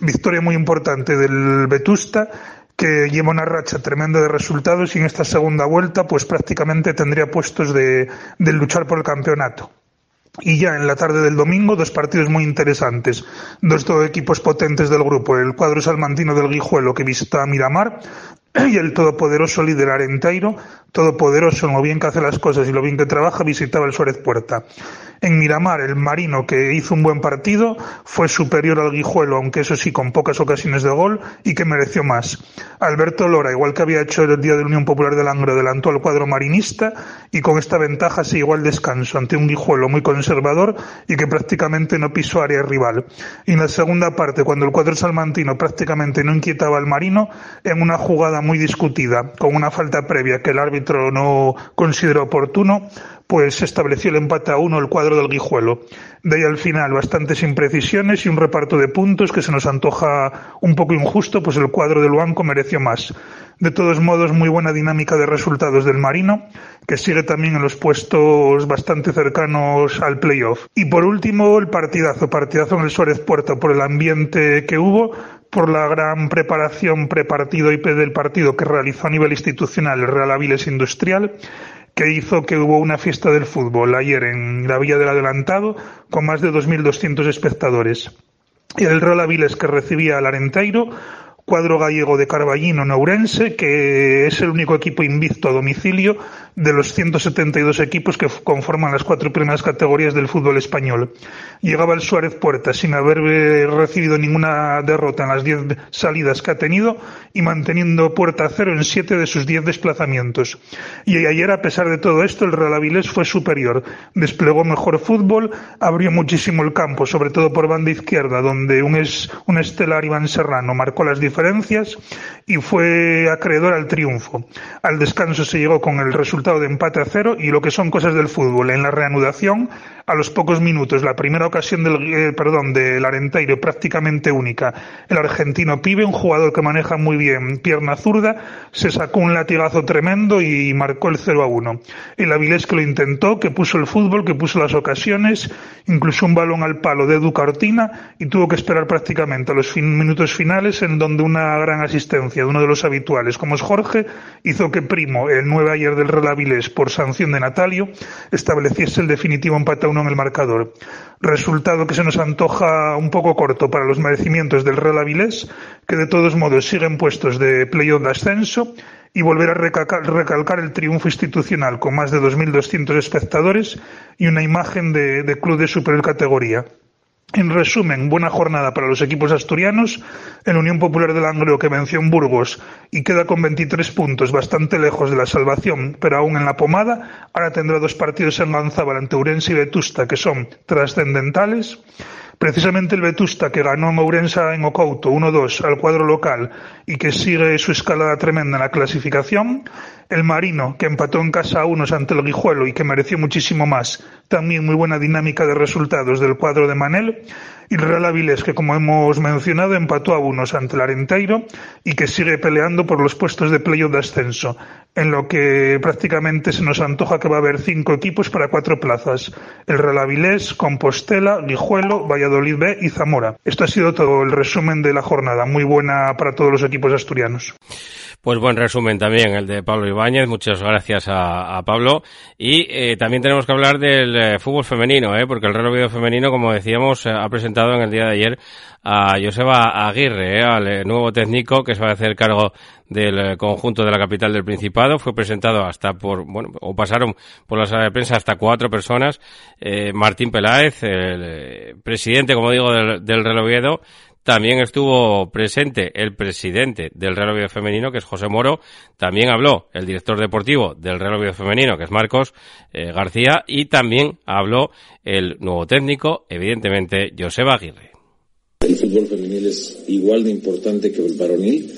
Victoria muy importante del Vetusta que lleva una racha tremenda de resultados y en esta segunda vuelta pues prácticamente tendría puestos de, luchar por el campeonato. Y ya en la tarde del domingo, dos partidos muy interesantes. Dos equipos potentes del grupo. El cuadro salmantino del Guijuelo que visita a Miramar *clears throat* y el todopoderoso líder Arenteiro, todopoderoso en lo bien que hace las cosas y lo bien que trabaja, visitaba el Suárez Puerta. En Miramar, el Marino, que hizo un buen partido, fue superior al Guijuelo, aunque eso sí, con pocas ocasiones de gol, y que mereció más. Alberto Lora, igual que había hecho el día de la Unión Popular de Langro, adelantó al cuadro marinista, y con esta ventaja se llegó al descanso ante un Guijuelo muy conservador y que prácticamente no pisó área rival. Y en la segunda parte, cuando el cuadro salmantino prácticamente no inquietaba al Marino, en una jugada muy discutida, con una falta previa que el árbitro no consideró oportuno, pues estableció el empate a uno el cuadro del Guijuelo. De ahí al final bastantes imprecisiones y un reparto de puntos que se nos antoja un poco injusto, pues el cuadro del Banco mereció más. De todos modos, muy buena dinámica de resultados del Marino, que sigue también en los puestos bastante cercanos al playoff. Y por último, el partidazo, partidazo en el Suárez Puerta por el ambiente que hubo, por la gran preparación prepartido y del partido que realizó a nivel institucional el Real Aviles Industrial que hizo que hubo una fiesta del fútbol ayer en la Villa del Adelantado con más de 2.200 espectadores. Y el Real Aviles que recibía al Arenteiro cuadro gallego de Carballino Nourense, que es el único equipo invicto a domicilio de los 172 equipos que conforman las cuatro primeras categorías del fútbol español. Llegaba el Suárez Puerta sin haber eh, recibido ninguna derrota en las diez salidas que ha tenido y manteniendo puerta cero en siete de sus diez desplazamientos. Y ayer, a pesar de todo esto, el Real Avilés fue superior. Desplegó mejor fútbol, abrió muchísimo el campo, sobre todo por banda izquierda, donde un, un estelar Iván Serrano marcó las diferencias y fue acreedor al triunfo. Al descanso se llegó con el resultado resultado de empate a cero y lo que son cosas del fútbol. En la reanudación, a los pocos minutos, la primera ocasión del, eh, perdón, del Arenteiro prácticamente única. El argentino Pibe, un jugador que maneja muy bien pierna zurda, se sacó un latigazo tremendo y marcó el 0 a 1. El Avilés que lo intentó, que puso el fútbol, que puso las ocasiones, incluso un balón al palo de Edu Cortina y tuvo que esperar prácticamente a los fin, minutos finales en donde una gran asistencia de uno de los habituales, como es Jorge, hizo que Primo, el 9 ayer del Real Por sanción de Natalio, estableciese el definitivo empate a uno en el marcador. Resultado que se nos antoja un poco corto para los merecimientos del Real Avilés, que de todos modos siguen puestos de playoff de ascenso y volver a recalcar, el triunfo institucional con más de 2.200 espectadores y una imagen de, club de super categoría. En resumen, buena jornada para los equipos asturianos. El Unión Popular del Langreo que venció en Burgos y queda con 23 puntos, bastante lejos de la salvación, pero aún en la pomada. Ahora tendrá dos partidos en Lanzábal ante Urense y Vetusta que son trascendentales. Precisamente el Vetusta, que ganó en Ourensa en Ocouto 1-2 al cuadro local y que sigue su escalada tremenda en la clasificación. El Marino, que empató en casa a unos ante el Guijuelo y que mereció muchísimo más. También muy buena dinámica de resultados del cuadro de Manel. Y Real Avilés, que como hemos mencionado, empató a unos ante el Arenteiro y que sigue peleando por los puestos de playoff de ascenso, en lo que prácticamente se nos antoja que va a haber cinco equipos para cuatro plazas. El Real Avilés, Compostela, Guijuelo, Valladolid B y Zamora. Esto ha sido todo el resumen de la jornada. Muy buena para todos los equipos asturianos. Pues buen resumen también el de Pablo Ibáñez. Muchas gracias a, Pablo. Y eh, también tenemos que hablar del eh, fútbol femenino, ¿eh? porque el Real Oviedo femenino, como decíamos, eh, ha presentado en el día de ayer a Joseba Aguirre, al nuevo técnico que se va a hacer cargo del conjunto de la capital del Principado. Fue presentado hasta por, bueno, o pasaron por la sala de prensa hasta cuatro personas. Martín Peláez, el presidente, como digo, del, del Real también estuvo presente el presidente del Real Oviedo Femenino, que es José Moro. También habló el director deportivo del Real Oviedo Femenino, que es Marcos eh, García. Y también habló el nuevo técnico, evidentemente, Joseba Aguirre. El fútbol femenil es igual de importante que el varonil.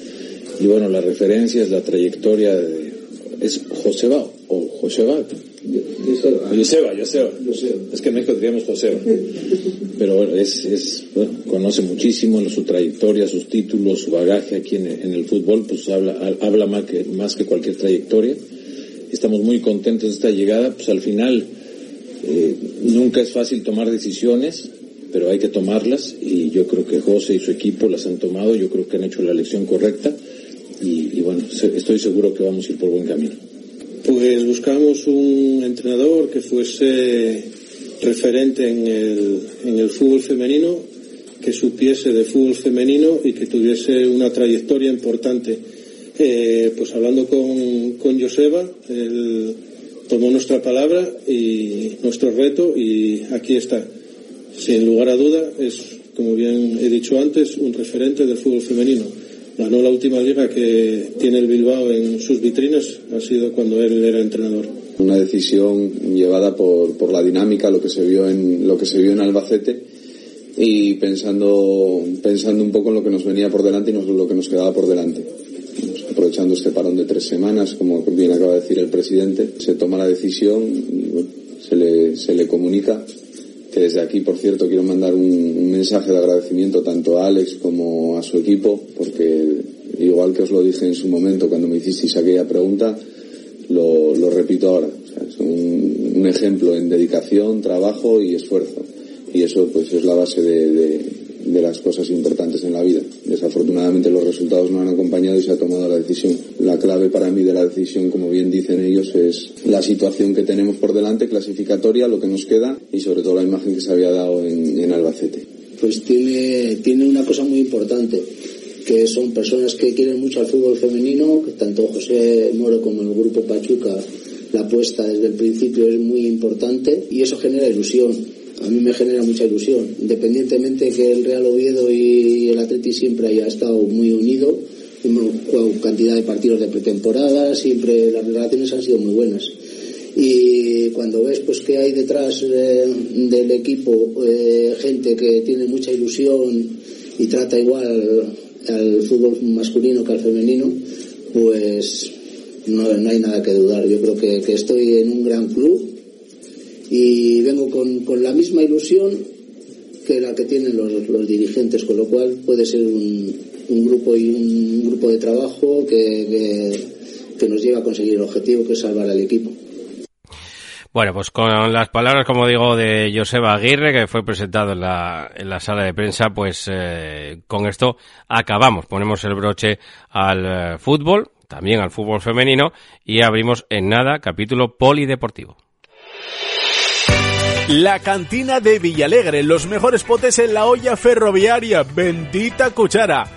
Y bueno, la referencia es la trayectoria de, es Joseba o Joseba. Joseba, Joseba. Es que en México diríamos Joseba. *laughs* Pero es, es bueno, conoce muchísimo su trayectoria, sus títulos, su bagaje aquí en, en el fútbol, pues habla, habla más, que, más que cualquier trayectoria. Estamos muy contentos de esta llegada, pues al final eh, nunca es fácil tomar decisiones, pero hay que tomarlas y yo creo que José y su equipo las han tomado, yo creo que han hecho la elección correcta y, y bueno, estoy seguro que vamos a ir por buen camino. Pues buscamos un entrenador que fuese referente en el, en el fútbol femenino, que supiese de fútbol femenino y que tuviese una trayectoria importante. Eh, pues hablando con, con Joseba, él tomó nuestra palabra y nuestro reto y aquí está. Sin lugar a duda es, como bien he dicho antes, un referente del fútbol femenino ganó la última liga que tiene el Bilbao en sus vitrinas, ha sido cuando él era entrenador. Una decisión llevada por, por la dinámica, lo que se vio en, lo que se vio en Albacete y pensando, pensando un poco en lo que nos venía por delante y no lo que nos quedaba por delante. Aprovechando este parón de tres semanas, como bien acaba de decir el presidente, se toma la decisión se, le, se le comunica desde aquí, por cierto, quiero mandar un, mensaje de agradecimiento tanto a Alex como a su equipo, porque igual que os lo dije en su momento cuando me hicisteis aquella pregunta, lo, repito ahora. O sea, es un, ejemplo en dedicación, trabajo y esfuerzo. Y eso pues es la base de, de las cosas importantes en la vida. Desafortunadamente los resultados no han acompañado y se ha tomado la decisión. La clave para mí de la decisión, como bien dicen ellos, es la situación que tenemos por delante, clasificatoria, lo que nos queda y sobre todo la imagen que se había dado en, en Albacete. Pues tiene, tiene una cosa muy importante, que son personas que quieren mucho al fútbol femenino, que tanto José Moro como el grupo Pachuca, la apuesta desde el principio es muy importante y eso genera ilusión a mí me genera mucha ilusión, independientemente que el Real Oviedo y el Atleti siempre haya estado muy unido, hemos cantidad de partidos de pretemporada, siempre las relaciones han sido muy buenas. Y cuando ves pues que hay detrás eh, del equipo eh, gente que tiene mucha ilusión y trata igual al fútbol masculino que al femenino, pues no, no hay nada que dudar. Yo creo que, que estoy en un gran club y vengo con, con la misma ilusión que la que tienen los, los dirigentes, con lo cual puede ser un, un grupo y un grupo de trabajo que, que, nos lleva a conseguir el objetivo que es salvar al equipo. Bueno, pues con las palabras, como digo, de Joseba Aguirre, que fue presentado en la, en la sala de prensa, pues eh, con esto acabamos. Ponemos el broche al eh, fútbol, también al fútbol femenino, y abrimos en nada capítulo polideportivo. La cantina de Villalegre, los mejores potes en la olla ferroviaria, bendita cuchara.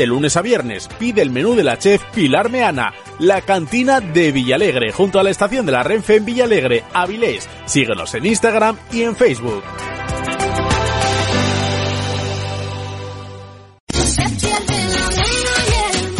de lunes a viernes. Pide el menú de la chef Pilar Meana. La cantina de Villalegre, junto a la estación de la Renfe en Villalegre, Avilés. Síguenos en Instagram y en Facebook.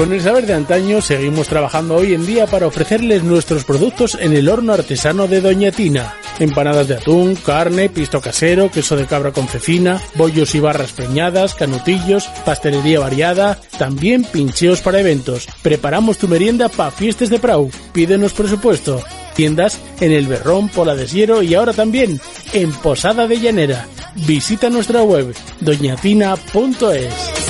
Con el saber de antaño seguimos trabajando hoy en día para ofrecerles nuestros productos en el horno artesano de Doña Tina. Empanadas de atún, carne, pisto casero, queso de cabra con cecina, bollos y barras preñadas, canutillos, pastelería variada, también pincheos para eventos. Preparamos tu merienda para fiestas de Prau. Pídenos presupuesto. Tiendas en El Berrón, Pola de Siero y ahora también en Posada de Llanera. Visita nuestra web doñatina.es.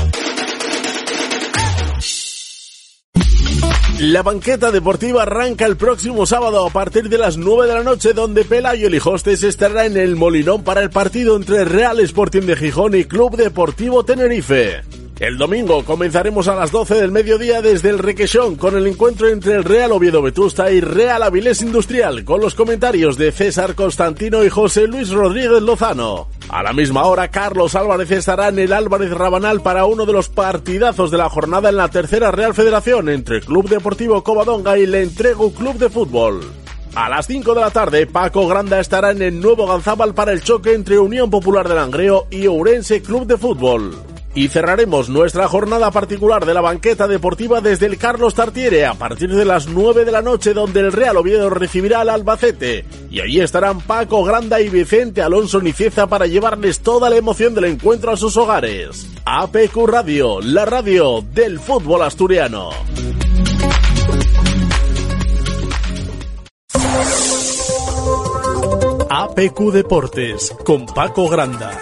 La banqueta deportiva arranca el próximo sábado a partir de las 9 de la noche donde Pelayo Lijostes estará en el Molinón para el partido entre Real Sporting de Gijón y Club Deportivo Tenerife. El domingo comenzaremos a las 12 del mediodía desde el Requesón con el encuentro entre el Real Oviedo Vetusta y Real Avilés Industrial con los comentarios de César Constantino y José Luis Rodríguez Lozano. A la misma hora, Carlos Álvarez estará en el Álvarez Rabanal para uno de los partidazos de la jornada en la tercera Real Federación entre Club Deportivo Covadonga y Le Entrego Club de Fútbol. A las 5 de la tarde, Paco Granda estará en el nuevo Ganzábal para el choque entre Unión Popular de Langreo y Ourense Club de Fútbol. Y cerraremos nuestra jornada particular de la banqueta deportiva desde el Carlos Tartiere a partir de las 9 de la noche donde el Real Oviedo recibirá al Albacete. Y allí estarán Paco Granda y Vicente Alonso Nicieza para llevarles toda la emoción del encuentro a sus hogares. APQ Radio, la radio del fútbol asturiano. APQ Deportes con Paco Granda.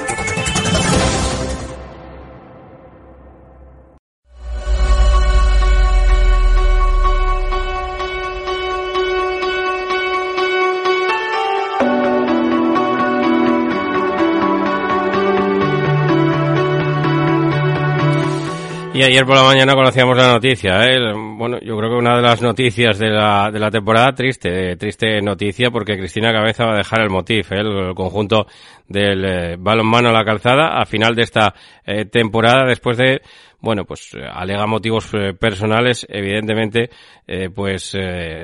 Y ayer por la mañana conocíamos la noticia, ¿eh? bueno, yo creo que una de las noticias de la, de la temporada, triste, triste noticia, porque Cristina Cabeza va a dejar el motif, ¿eh? el, conjunto del eh, balonmano a la calzada, a final de esta eh, temporada, después de, bueno, pues alega motivos eh, personales, evidentemente, eh, pues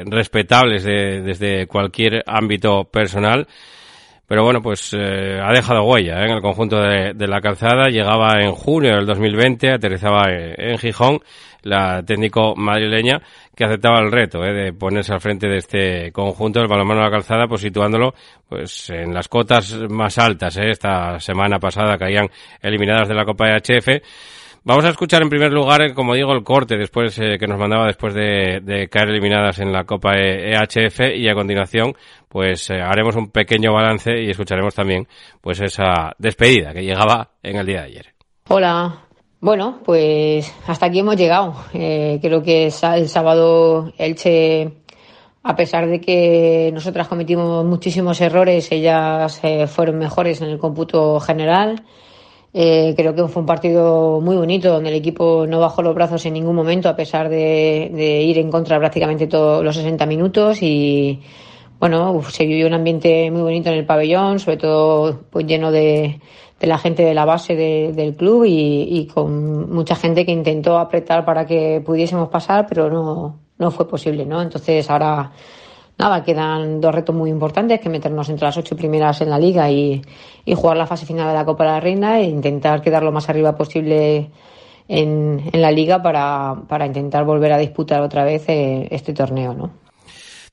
respetables de, desde cualquier ámbito personal. Pero bueno, pues eh, ha dejado huella ¿eh? en el conjunto de, de, la calzada. Llegaba en junio del 2020, aterrizaba en, en Gijón, la técnico madrileña que aceptaba el reto ¿eh? de ponerse al frente de este conjunto del balonmano de la calzada, pues situándolo pues en las cotas más altas. ¿eh? Esta semana pasada caían eliminadas de la Copa de HF. Vamos a escuchar en primer lugar, como digo, el corte después eh, que nos mandaba después de, caer eliminadas en la Copa EHF y a continuación, pues eh, haremos un pequeño balance y escucharemos también, pues esa despedida que llegaba en el día de ayer. Hola. Bueno, pues hasta aquí hemos llegado. Eh, creo que el sábado Elche a pesar de que nosotras cometimos muchísimos errores, ellas eh, fueron mejores en el cómputo general. Eh, creo que fue un partido muy bonito donde el equipo no bajó los brazos en ningún momento a pesar de, de ir en contra prácticamente todos los 60 minutos y bueno, se vivió un ambiente muy bonito en el pabellón, sobre todo pues lleno de, de la gente de la base de, del club y, y, con mucha gente que intentó apretar para que pudiésemos pasar, pero no, no fue posible, ¿no? Entonces ahora nada, quedan dos retos muy importantes, que meternos entre las ocho primeras en la liga y, jugar la fase final de la Copa de la Reina e intentar quedar lo más arriba posible en, en la liga para, para intentar volver a disputar otra vez eh, este torneo, ¿no?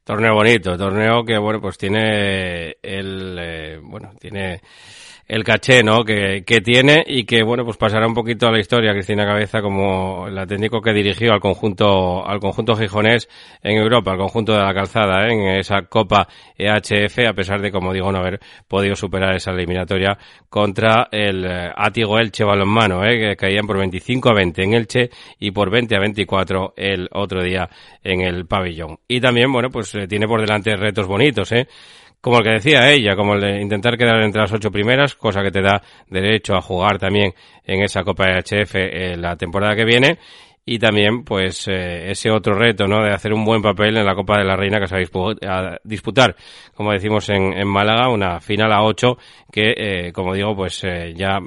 Torneo bonito, torneo que bueno pues tiene el eh, bueno tiene el caché ¿no? que, que tiene y que bueno pues pasará un poquito a la historia Cristina Cabeza como la técnico que dirigió al conjunto al conjunto gijonés en Europa, al conjunto de la calzada ¿eh? en esa Copa EHF a pesar de como digo no haber podido superar esa eliminatoria contra el eh, Atigo Elche balonmano ¿eh? que caían por 25 a 20 en Elche y por 20 a 24 el otro día en el pabellón. Y también bueno pues eh, tiene por delante retos bonitos ¿eh? Como el que decía ella, como el de intentar quedar entre las ocho primeras, cosa que te da derecho a jugar también en esa Copa HF eh, la temporada que viene. Y también, pues, eh, ese otro reto, ¿no? De hacer un buen papel en la Copa de la Reina que se va a disputar, como decimos en, en Málaga, una final a ocho que, eh, como digo, pues eh, ya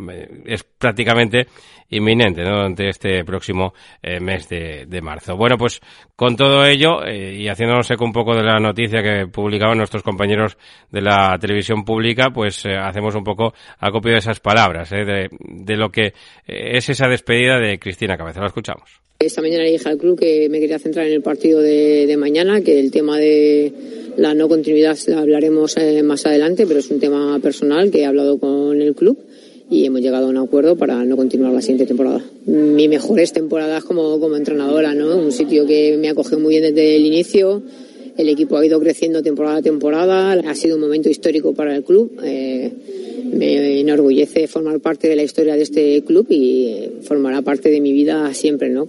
es prácticamente inminente ¿no? durante este próximo eh, mes de, marzo. Bueno, pues con todo ello eh, y haciéndonos eco un poco de la noticia que publicaban nuestros compañeros de la televisión pública, pues eh, hacemos un poco acopio de esas palabras, eh, de, de, lo que es esa despedida de Cristina Cabeza. La escuchamos. Esta mañana le dije al club que me quería centrar en el partido de, mañana, que el tema de la no continuidad hablaremos eh, más adelante, pero es un tema personal que he hablado con el club y hemos llegado a un acuerdo para no continuar la siguiente temporada. Mi mejores temporadas como, como entrenadora, ¿no? Un sitio que me acogió muy bien desde el inicio. El equipo ha ido creciendo temporada a temporada. Ha sido un momento histórico para el club. Eh, me enorgullece formar parte de la historia de este club y formará parte de mi vida siempre, ¿no?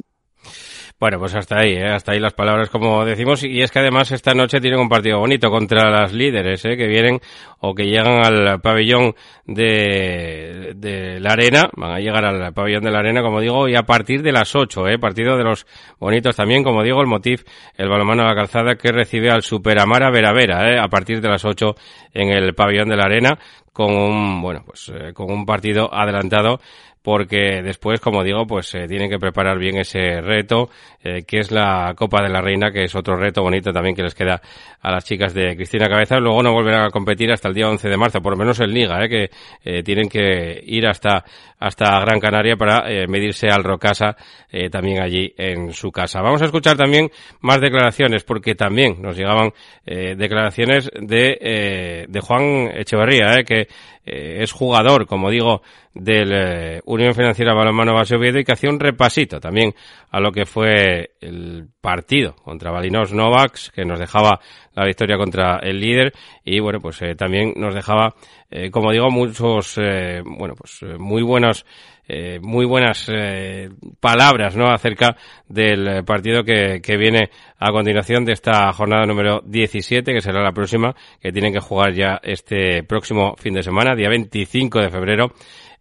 Bueno, pues hasta ahí, ¿eh? hasta ahí las palabras como decimos. Y es que además esta noche tienen un partido bonito contra las líderes, ¿eh? que vienen o que llegan al pabellón de, de la arena. Van a llegar al pabellón de la arena, como digo, y a partir de las 8, ¿eh? partido de los bonitos también, como digo, el Motif, el balomano de la calzada que recibe al Superamara Veravera, ¿eh? a partir de las 8 en el pabellón de la arena con un, bueno, pues eh, con un partido adelantado porque después, como digo, pues eh, tienen que preparar bien ese reto, eh, que es la Copa de la Reina, que es otro reto bonito también que les queda a las chicas de Cristina Cabeza. Luego no volverán a competir hasta el día 11 de marzo, por lo menos en Liga, eh, que eh, tienen que ir hasta, hasta Gran Canaria para medirse al Rocasa, también allí en su casa. Vamos a escuchar también más declaraciones, porque también nos llegaban declaraciones de, de Juan Echeverría, eh, eh, es jugador, como digo, del eh, Unión Financiera Balonmano Base y que hacía un repasito también a lo que fue el partido contra Balinos Novaks, que nos dejaba la victoria contra el líder y bueno, pues eh, también nos dejaba, eh, como digo, muchos, bueno, pues muy buenos eh, muy buenas eh, palabras ¿no? acerca del partido que, que, viene a continuación de esta jornada número 17, que será la próxima, que tienen que jugar ya este próximo fin de semana, día 25 de febrero,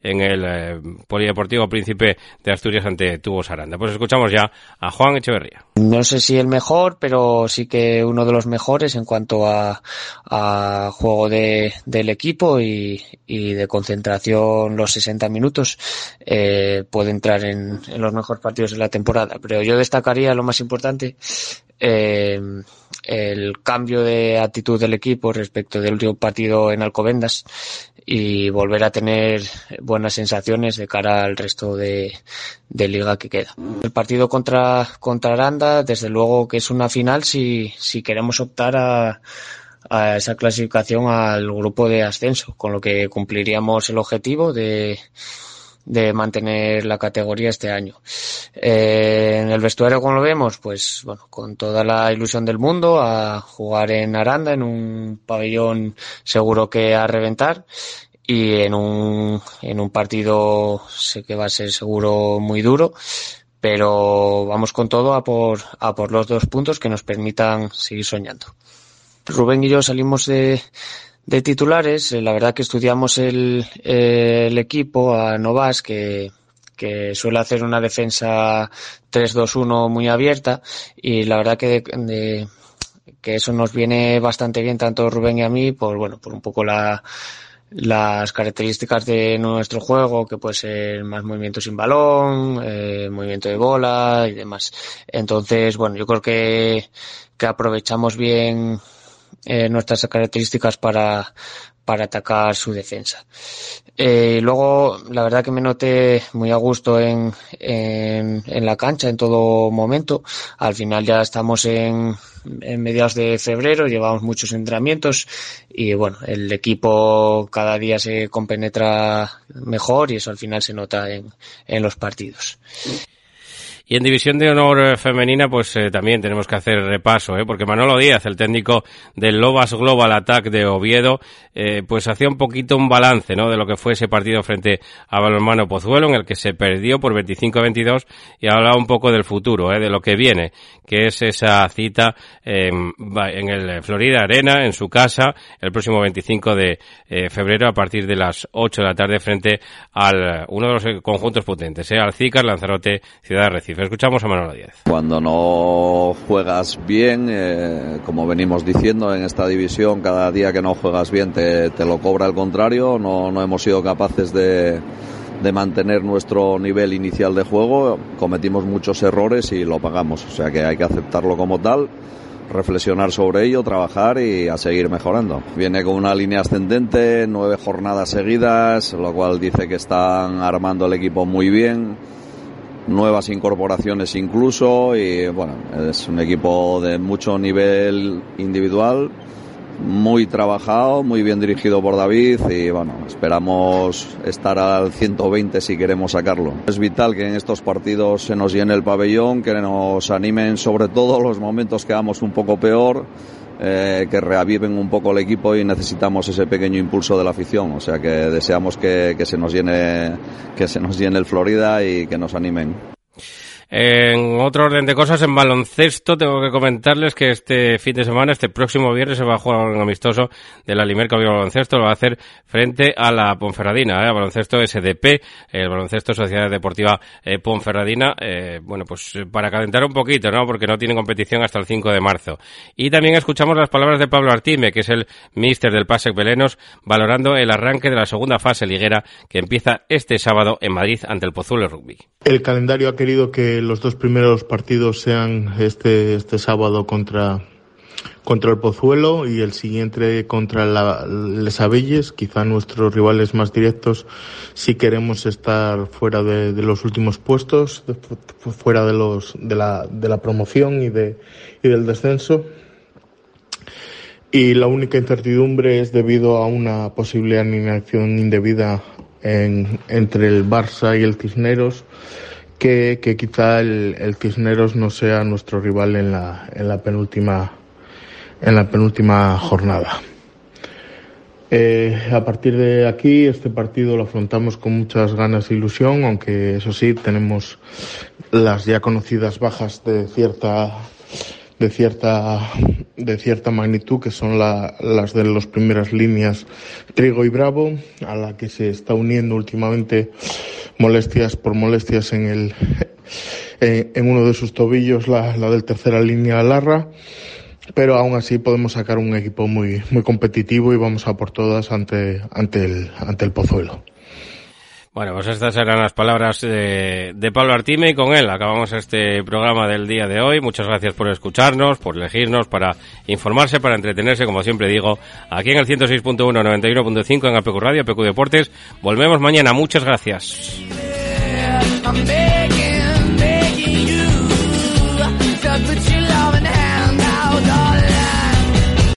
en el eh, Polideportivo Príncipe de Asturias ante Tubos Aranda. Pues escuchamos ya a Juan Echeverría. No sé si el mejor, pero sí que uno de los mejores en cuanto a, a juego de, del equipo y, y, de concentración los 60 minutos. Eh, puede entrar en, en, los mejores partidos de la temporada. Pero yo destacaría lo más importante, eh, el cambio de actitud del equipo respecto del último partido en Alcobendas y volver a tener buenas sensaciones de cara al resto de, de liga que queda. El partido contra, contra Aranda, desde luego que es una final si, si queremos optar a, a esa clasificación al grupo de ascenso, con lo que cumpliríamos el objetivo de, de mantener la categoría este año. Eh, en el vestuario, como lo vemos, pues bueno, con toda la ilusión del mundo a jugar en Aranda, en un pabellón seguro que a reventar y en un, en un partido sé que va a ser seguro muy duro, pero vamos con todo a por, a por los dos puntos que nos permitan seguir soñando. Rubén y yo salimos de, de titulares, la verdad que estudiamos el, el equipo a Novas, que, que suele hacer una defensa 3-2-1 muy abierta y la verdad que de, de, que eso nos viene bastante bien tanto Rubén y a mí por bueno por un poco la las características de nuestro juego, que puede ser más movimiento sin balón, eh, movimiento de bola y demás. Entonces, bueno, yo creo que, que aprovechamos bien eh, nuestras características para, para atacar su defensa. Eh, luego, la verdad que me noté muy a gusto en, en, en, la cancha en todo momento. Al final ya estamos en, en mediados de febrero, llevamos muchos entrenamientos y bueno, el equipo cada día se compenetra mejor y eso al final se nota en, en los partidos. Y en División de Honor eh, Femenina, pues eh, también tenemos que hacer repaso, ¿eh? porque Manolo Díaz, el técnico del Lobas Global Attack de Oviedo, eh, pues hacía un poquito un balance ¿no? de lo que fue ese partido frente a Balonmano Pozuelo, en el que se perdió por 25-22 y hablaba un poco del futuro, ¿eh? de lo que viene, que es esa cita eh, en el Florida Arena, en su casa, el próximo 25 de eh, febrero a partir de las 8 de la tarde frente al uno de los conjuntos potentes, ¿eh? al CICAR, Lanzarote, Ciudad Recife. Escuchamos a Manolo Díaz. Cuando no juegas bien, eh, como venimos diciendo en esta división, cada día que no juegas bien te, te lo cobra al contrario. No, no hemos sido capaces de, de mantener nuestro nivel inicial de juego. Cometimos muchos errores y lo pagamos. O sea que hay que aceptarlo como tal reflexionar sobre ello, trabajar y a seguir mejorando. Viene con una línea ascendente, nueve jornadas seguidas, lo cual dice que están armando el equipo muy bien nuevas incorporaciones incluso y bueno, es un equipo de mucho nivel individual, muy trabajado, muy bien dirigido por David y bueno, esperamos estar al 120 si queremos sacarlo. Es vital que en estos partidos se nos llene el pabellón, que nos animen sobre todo los momentos que vamos un poco peor. Eh, que reaviven un poco el equipo y necesitamos ese pequeño impulso de la afición. O sea que deseamos que, que se nos llene, que se nos llene el Florida y que nos animen. En otro orden de cosas, en baloncesto, tengo que comentarles que este fin de semana, este próximo viernes, se va a jugar un amistoso de la Limerca Baloncesto. Lo va a hacer frente a la Ponferradina, ¿eh? baloncesto SDP, el baloncesto Sociedad Deportiva eh, Ponferradina. Eh, bueno, pues para calentar un poquito, ¿no? Porque no tiene competición hasta el 5 de marzo. Y también escuchamos las palabras de Pablo Artime, que es el míster del PASEC Belenos, valorando el arranque de la segunda fase liguera que empieza este sábado en Madrid ante el Pozuelo Rugby. El calendario ha querido que los dos primeros partidos sean este, este sábado contra, contra el Pozuelo y el siguiente contra la, Les Abelles, quizá nuestros rivales más directos, si queremos estar fuera de, de los últimos puestos, de, fuera de, los, de, la, de la promoción y, de, y del descenso. Y la única incertidumbre es debido a una posible alineación indebida en, entre el Barça y el Cisneros que, quizá el, el, Cisneros no sea nuestro rival en la, en la penúltima en la penúltima jornada. Eh, a partir de aquí, este partido lo afrontamos con muchas ganas e ilusión, aunque eso sí, tenemos las ya conocidas bajas de cierta de cierta de cierta magnitud que son la, las de las primeras líneas Trigo y Bravo a la que se está uniendo últimamente molestias por molestias en el en, en uno de sus tobillos la, la del tercera línea Larra. Pero aún así podemos sacar un equipo muy muy competitivo y vamos a por todas ante ante el ante el Pozuelo bueno, pues estas eran las palabras de, de, Pablo Artime y con él acabamos este programa del día de hoy. Muchas gracias por escucharnos, por elegirnos, para informarse, para entretenerse, como siempre digo, aquí en el 106.1, 91.5 en APQ Radio, APQ Deportes. Volvemos mañana. Muchas gracias.